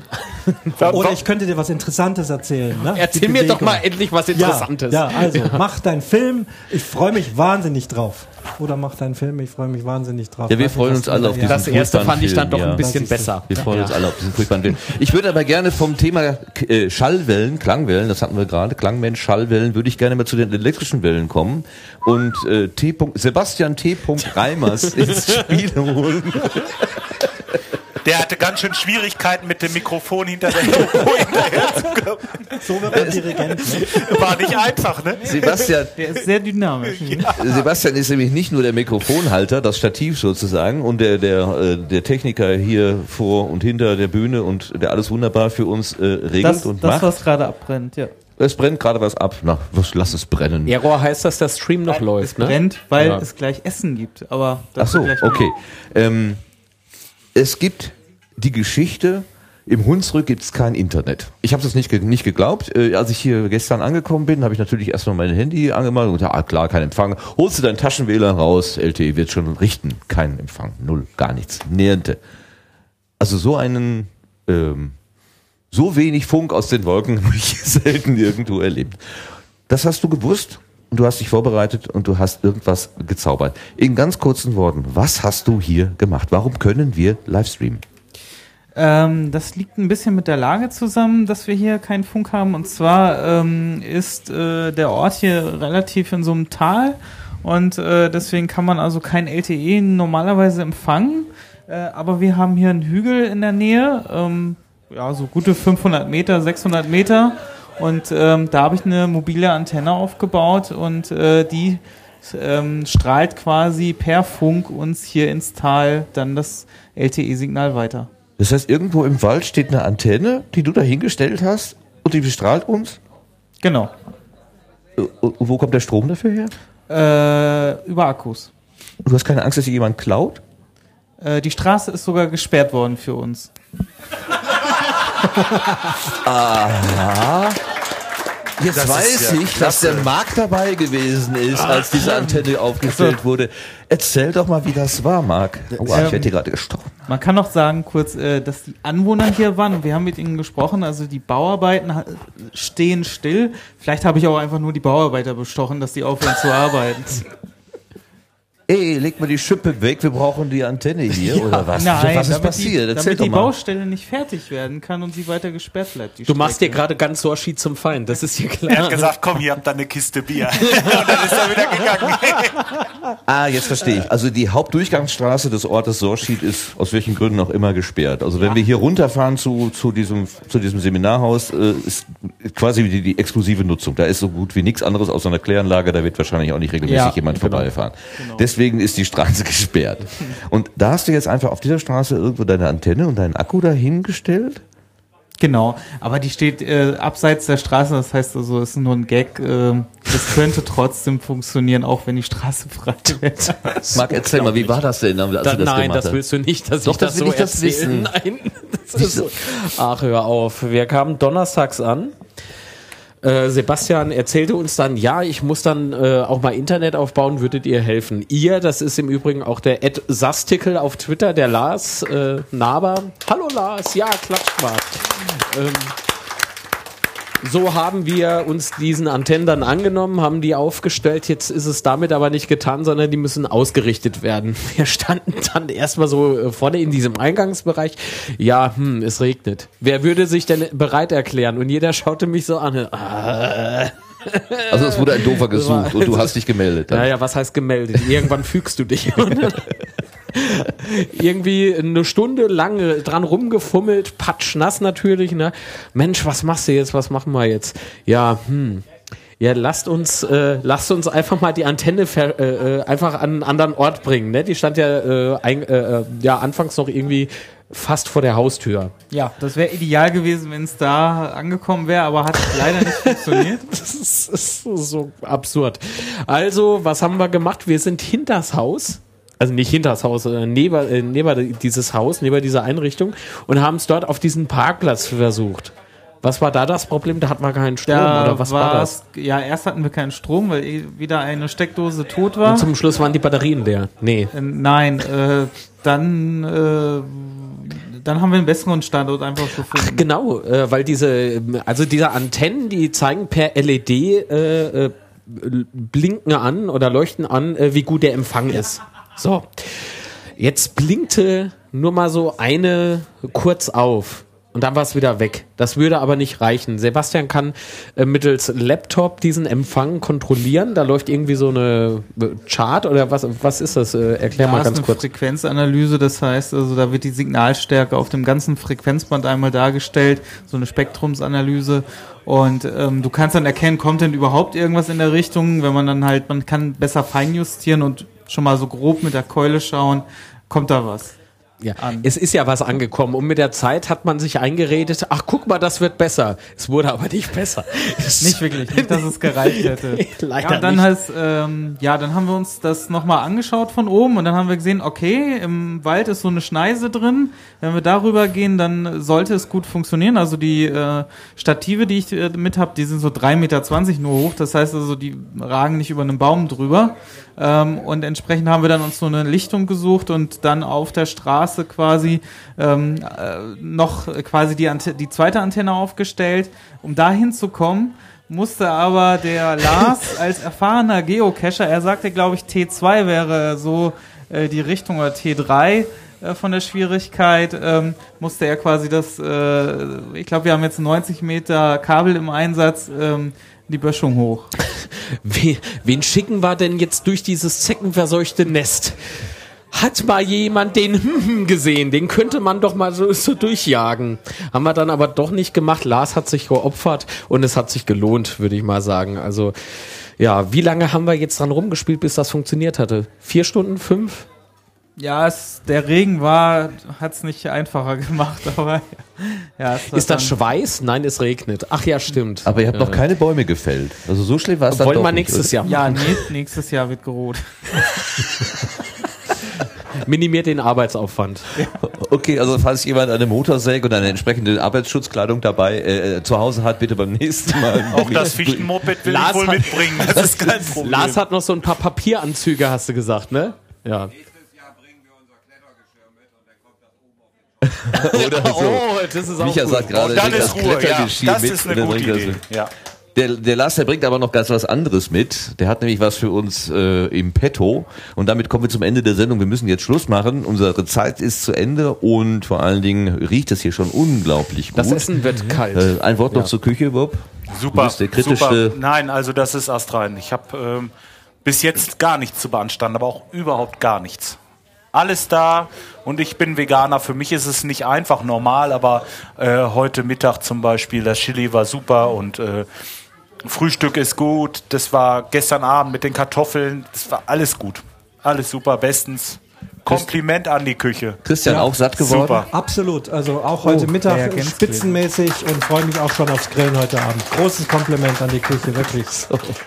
so. <laughs> Oder ich könnte dir was Interessantes erzählen. Ne? Erzähl mir doch mal endlich was Interessantes. Ja, ja also <laughs> mach deinen Film. Ich freue mich wahnsinnig drauf. Oder mach deinen Film. Ich freue mich wahnsinnig drauf. Ja, wir freuen uns du alle auf diesen Das erste fand ich dann doch ja. ein bisschen besser. Wir freuen Ja. uns alle auf diesen furchtbaren Film. Ich würde aber gerne vom Thema äh, Schallwellen, Klangwellen, das hatten wir gerade, Klangmensch, Schallwellen, würde ich gerne mal zu den elektrischen Wellen kommen und äh, T. Sebastian T. Reimers <laughs> ins Spiel holen. Der hatte ganz schön Schwierigkeiten mit dem Mikrofon hinter der Logo hinterher zu kommen. So wird man Dirigent. Ne? War nicht einfach, ne? Sebastian, Der ist sehr dynamisch. Sebastian ist nämlich nicht nur der Mikrofonhalter, das Stativ sozusagen und der der äh, der Techniker hier vor und hinter der Bühne und der alles wunderbar für uns äh, regelt Das, und das macht. was gerade abbrennt, ja. Es brennt gerade was ab. Na, was, lass es brennen. Error heißt, dass der Stream noch läuft, ne? Brennt, weil Ja. es gleich Essen gibt. Aber Ach dazu so, okay. Ähm, es gibt die Geschichte, im Hunsrück gibt es kein Internet. Ich habe das nicht, nicht geglaubt. Äh, als ich hier gestern angekommen bin, habe ich natürlich erstmal mein Handy angemacht und gesagt, ah klar, kein Empfang. Holst du deinen Taschenwähler raus, LTE wird schon richten. Kein Empfang, null, gar nichts, niente. Also so einen, ähm, so wenig Funk aus den Wolken <laughs> habe ich selten irgendwo erlebt. Das hast du gewusst und du hast dich vorbereitet und du hast irgendwas gezaubert. In ganz kurzen Worten, was hast du hier gemacht? Warum können wir Livestreamen? Ähm, das liegt ein bisschen mit der Lage zusammen, dass wir hier keinen Funk haben. Und zwar ähm, ist äh, der Ort hier relativ in so einem Tal und äh, deswegen kann man also kein LTE normalerweise empfangen. Äh, aber wir haben hier einen Hügel in der Nähe, ähm, ja, so gute 500 Meter, 600 Meter. Und ähm, da habe ich eine mobile Antenne aufgebaut und äh, die ähm, strahlt quasi per Funk uns hier ins Tal dann das LTE-Signal weiter. Das heißt, irgendwo im Wald steht eine Antenne, die du da hingestellt hast und die bestrahlt uns? Genau. Und wo kommt der Strom dafür her? Äh, über Akkus. Und du hast keine Angst, dass sich jemand klaut? Äh, die Straße ist sogar gesperrt worden für uns. <laughs> Jetzt Das weiß ja ich, dass der klasse. Marc dabei gewesen ist, als diese Antenne aufgestellt wurde. Erzähl doch mal, wie das war, Marc. Oh, ich Ähm, werde hier gerade gestochen. Man kann noch sagen, kurz, äh, dass die Anwohner hier waren wir haben mit ihnen gesprochen. Also die Bauarbeiten stehen still. Vielleicht habe ich auch einfach nur die Bauarbeiter bestochen, dass die aufhören zu arbeiten. <laughs> Ey, leg mal die Schippe weg, wir brauchen die Antenne hier, <laughs> oder was? Nein, was ist damit passiert? Die, Erzähl damit die mal. Baustelle nicht fertig werden kann und sie weiter gesperrt bleibt. Du machst dir Strecke. gerade ganz Sorschi zum Feind, das ist hier <laughs> Er klar. hat gesagt, komm, hier habt ihr eine Kiste Bier. <laughs> Und dann ist er wieder gegangen. Ah, jetzt verstehe ich. Also die Hauptdurchgangsstraße des Ortes Sorschied ist aus welchen Gründen auch immer gesperrt. Also wenn wir hier runterfahren zu, zu, diesem, zu diesem Seminarhaus, äh, ist quasi die, die exklusive Nutzung. Da ist so gut wie nichts anderes außer einer Kläranlage, da wird wahrscheinlich auch nicht regelmäßig Ja, jemand genau. vorbeifahren. Deswegen ist die Straße <laughs> gesperrt. Und da hast du jetzt einfach auf dieser Straße irgendwo deine Antenne und deinen Akku dahingestellt? Genau, aber die steht äh, abseits der Straße, das heißt also, es ist nur ein Gag. Äh, das könnte trotzdem funktionieren, auch wenn die Straße <laughs> frei wäre. Marc, erzähl mal, wie war das denn, als Da, du das nein, gemacht das hast? willst du nicht, dass Doch, ich das das, will so ich das erzähle. wissen. <laughs> Nein, das ist so. Ach, hör auf. Wir kamen donnerstags an. Äh, Sebastian erzählte uns dann, ja, ich muss dann äh, auch mal Internet aufbauen, würdet ihr helfen? Ihr, das ist im Übrigen auch der Ed Sastikel auf Twitter, der Lars äh, Naber. Hallo Lars, ja, klatscht mal. Ähm, so haben wir uns diesen Antennen dann angenommen, haben die aufgestellt. Jetzt ist es damit aber nicht getan, sondern die müssen ausgerichtet werden. <laughs> Wir standen dann erstmal so äh, vorne in diesem Eingangsbereich. Ja, hm, es regnet. Wer würde sich denn bereit erklären? Und jeder schaute mich so an. <laughs> Ah. Also es wurde ein Doofer <laughs> gesucht und du hast dich gemeldet. dann. Naja, was heißt gemeldet? Irgendwann fügst du dich. <laughs> Irgendwie eine Stunde lang dran rumgefummelt, patschnass natürlich. Ne? Mensch, was machst du jetzt? Was machen wir jetzt? Ja, hm. Ja, lasst uns, äh, lasst uns einfach mal die Antenne äh, äh, einfach an einen anderen Ort bringen. Ne? Die stand ja, äh, ein, äh, äh, ja anfangs noch irgendwie fast vor der Haustür. Ja, das wäre ideal gewesen, wenn es da angekommen wäre, aber hat <laughs> leider nicht funktioniert. <laughs> Das ist, ist so absurd. Also, was haben wir gemacht? Wir sind hinters Haus, also nicht hinters Haus, äh, neben, äh, neben dieses Haus, neben dieser Einrichtung und haben es dort auf diesen Parkplatz versucht. Was war da das Problem? Da hatten wir keinen Strom Da oder was war das? Ja, erst hatten wir keinen Strom, weil eh wieder eine Steckdose tot war. Und zum Schluss waren die Batterien leer. Nee. Äh, Nein, äh, dann, äh, dann haben wir einen besseren Standort einfach gefunden. Genau, äh, weil diese, also diese Antennen, die zeigen per LED äh, äh, blinken an oder leuchten an, äh, wie gut der Empfang ist. So. Jetzt blinkte nur mal so eine kurz auf. Und dann war es wieder weg. Das würde aber nicht reichen. Sebastian kann äh, mittels Laptop diesen Empfang kontrollieren. Da läuft irgendwie so eine äh, Chart oder was, was ist das? Äh, erklär Da mal ist ganz eine kurz. Frequenzanalyse, das heißt, also da wird die Signalstärke auf dem ganzen Frequenzband einmal dargestellt, so eine Spektrumsanalyse. Und ähm, du kannst dann erkennen, kommt denn überhaupt irgendwas in der Richtung, wenn man dann halt, man kann besser feinjustieren und schon mal so grob mit der Keule schauen, kommt da was. Ja, an. es ist ja was angekommen und mit der Zeit hat man sich eingeredet, ach guck mal, das wird besser. Es wurde aber nicht besser. <laughs> Nicht wirklich, nicht, dass es gereicht hätte. <laughs> Leider ja, dann nicht. heißt, ähm, ja, dann haben wir uns das nochmal angeschaut von oben und dann haben wir gesehen, okay, im Wald ist so eine Schneise drin. Wenn wir darüber gehen, dann sollte es gut funktionieren. Also die äh, Stative, die ich äh, mit habe, die sind so 3,20 Meter nur hoch. Das heißt also, die ragen nicht über einen Baum drüber. Ähm, und entsprechend haben wir dann uns so eine Lichtung gesucht und dann auf der Straße quasi ähm, äh, noch quasi die, Ante die zweite Antenne aufgestellt, um dahin zu kommen musste aber der Lars <laughs> als erfahrener Geocacher, er sagte, glaube ich, T2 wäre so äh, die Richtung oder T3, äh, von der Schwierigkeit, ähm, musste er quasi das, äh, ich glaube, wir haben jetzt 90 Meter Kabel im Einsatz, ähm, die Böschung hoch. <laughs> Wen, wen schicken wir denn jetzt durch dieses zeckenverseuchte Nest? Hat mal jemand den <laughs> hm gesehen? Den könnte man doch mal so, so durchjagen. Haben wir dann aber doch nicht gemacht. Lars hat sich geopfert und es hat sich gelohnt, würde ich mal sagen. Also, ja, wie lange haben wir jetzt dran rumgespielt, bis das funktioniert hatte? Vier Stunden? Fünf? Ja, es, der Regen war, hat es nicht einfacher <laughs> gemacht, aber ja. Ist das Schweiß? Nein, es regnet. Ach ja, stimmt. Aber ihr habt noch keine Bäume gefällt. Also so schlimm war es dann Wollen wir nicht, nächstes Jahr Ja, machen. nee, nächstes Jahr wird geroht. <laughs> <laughs> Minimiert den Arbeitsaufwand. Okay, also falls jemand eine Motorsäge und eine entsprechende Arbeitsschutzkleidung dabei äh, zu Hause hat, bitte beim nächsten Mal. <laughs> Auch das <laughs> Fichtenmoped will Lars ich wohl hat- mitbringen. Das ist kein Problem. Lars hat noch so ein paar Papieranzüge, hast du gesagt, ne? Ja. Oder so. Oh, das ist auch Micha gut. sagt gerade, Und dann ist das Ruhe. Ja, das mit ist und eine dann gute bringt er Idee. Ja. Der, der Lars, der bringt aber noch ganz was anderes mit. Der hat nämlich was für uns äh, im Petto. Und damit kommen wir zum Ende der Sendung. Wir müssen jetzt Schluss machen. Unsere Zeit ist zu Ende und vor allen Dingen riecht es hier schon unglaublich gut. Das Essen wird kalt. äh, ein Wort noch Ja. zur Küche, Bob. Super, Du bist der kritischste. super. Nein, also das ist astrein. Ich habe ähm, bis jetzt gar nichts zu beanstanden, aber auch überhaupt gar nichts. Alles da und ich bin Veganer. Für mich ist es nicht einfach normal, aber äh, heute Mittag zum Beispiel, das Chili war super und äh, Frühstück ist gut. Das war gestern Abend mit den Kartoffeln. Das war alles gut. Alles super, bestens. Kompliment an die Küche. Christian auch satt geworden. Super. Absolut. Also auch heute Mittag Reagenzgläser. spitzenmäßig und freue mich auch schon aufs Grillen heute Abend. Großes Kompliment an die Küche, wirklich.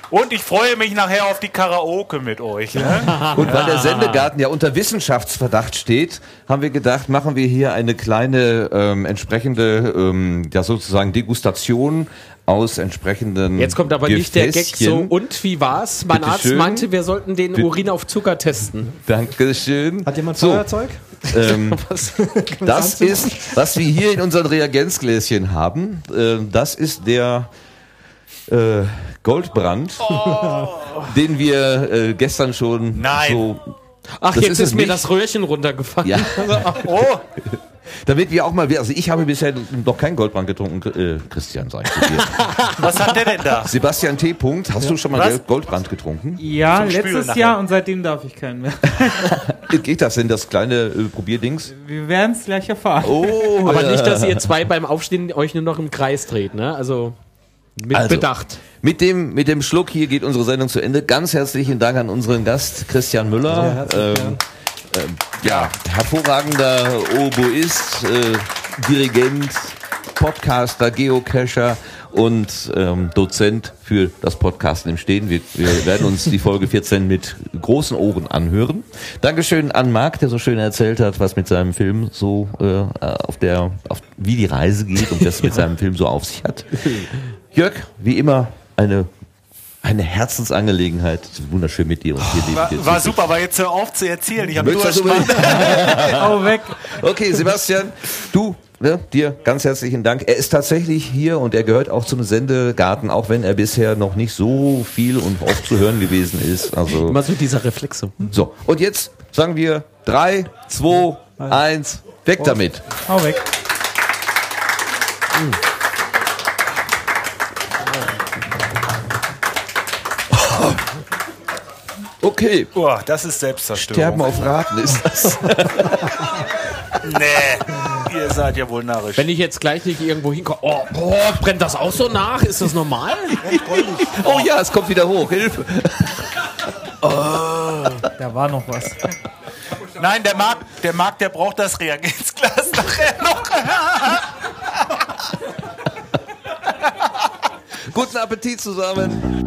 Und ich freue mich nachher auf die Karaoke mit euch. Ne? <laughs> Und weil der Sendegarten ja unter Wissenschaftsverdacht steht, haben wir gedacht, machen wir hier eine kleine ähm, entsprechende, ähm, ja sozusagen Degustation aus entsprechenden Jetzt kommt aber nicht der Gag so, Gefäßchen. und wie war's? Mein Bitte Arzt schön. meinte, wir sollten den Urin auf Zucker testen. Dankeschön. Hat jemand so, Feuerzeug? ähm, <laughs> das ist, was wir hier in unseren Reagenzgläschen haben. Ähm, das ist der äh, Goldbrand, <laughs> den wir äh, gestern schon Nein. so Ach, Das jetzt ist ist, mir nicht. das Röhrchen runtergefallen. ja. <laughs> Oh, Damit wir auch mal, also ich habe bisher noch keinen Goldbrand getrunken, äh, Christian, sag ich zu dir. <laughs> was hat der denn da? Sebastian T. Punkt, hast du schon mal Was? Goldbrand getrunken? Ja, Zum letztes. Jahr und seitdem darf ich keinen mehr. <laughs> Geht das denn, das kleine äh, Probierdings? Wir werden es gleich erfahren. Oh, <laughs> Aber ja. nicht, dass ihr zwei beim Aufstehen euch nur noch im Kreis dreht, ne? Also mit Also, Bedacht. Mit dem, mit dem Schluck hier geht unsere Sendung zu Ende. Ganz herzlichen Dank an unseren Gast Christian Müller. Ja, ähm, ja, hervorragender Oboist, äh, Dirigent, Podcaster, Geocacher und ähm, Dozent für das Podcasten im Stehen. Wir, wir werden uns die Folge 14 mit großen Ohren anhören. Dankeschön an Marc, der so schön erzählt hat, was mit seinem Film so äh, auf der, auf, wie die Reise geht und was mit seinem Film so auf sich hat. Jörg, wie immer eine eine Herzensangelegenheit. Wunderschön mit dir und hier War, neben dir war super, aber jetzt hör auf zu erzählen. Ich habe das unbedingt? <laughs> Hau weg. Okay, Sebastian, du, ne, dir ganz herzlichen Dank. Er ist tatsächlich hier und er gehört auch zum Sendegarten, auch wenn er bisher noch nicht so viel und oft zu hören gewesen ist. Also Immer so dieser Reflexe. so. Und jetzt sagen wir drei, zwei, eins, weg damit. Hau weg. Okay. Boah, das ist Selbstzerstörung. Sterben auf Raten ist das. <laughs> Nee, ihr seid ja wohl narrisch. Wenn ich jetzt gleich nicht irgendwo hinkomme, oh, oh, brennt das auch so nach? Ist das normal? <laughs> Oh ja, es kommt wieder hoch. Hilfe. <laughs> Da war noch was. Nein, der Marc, der Marc, der braucht das Reagenzglas nachher noch. Guten Appetit zusammen.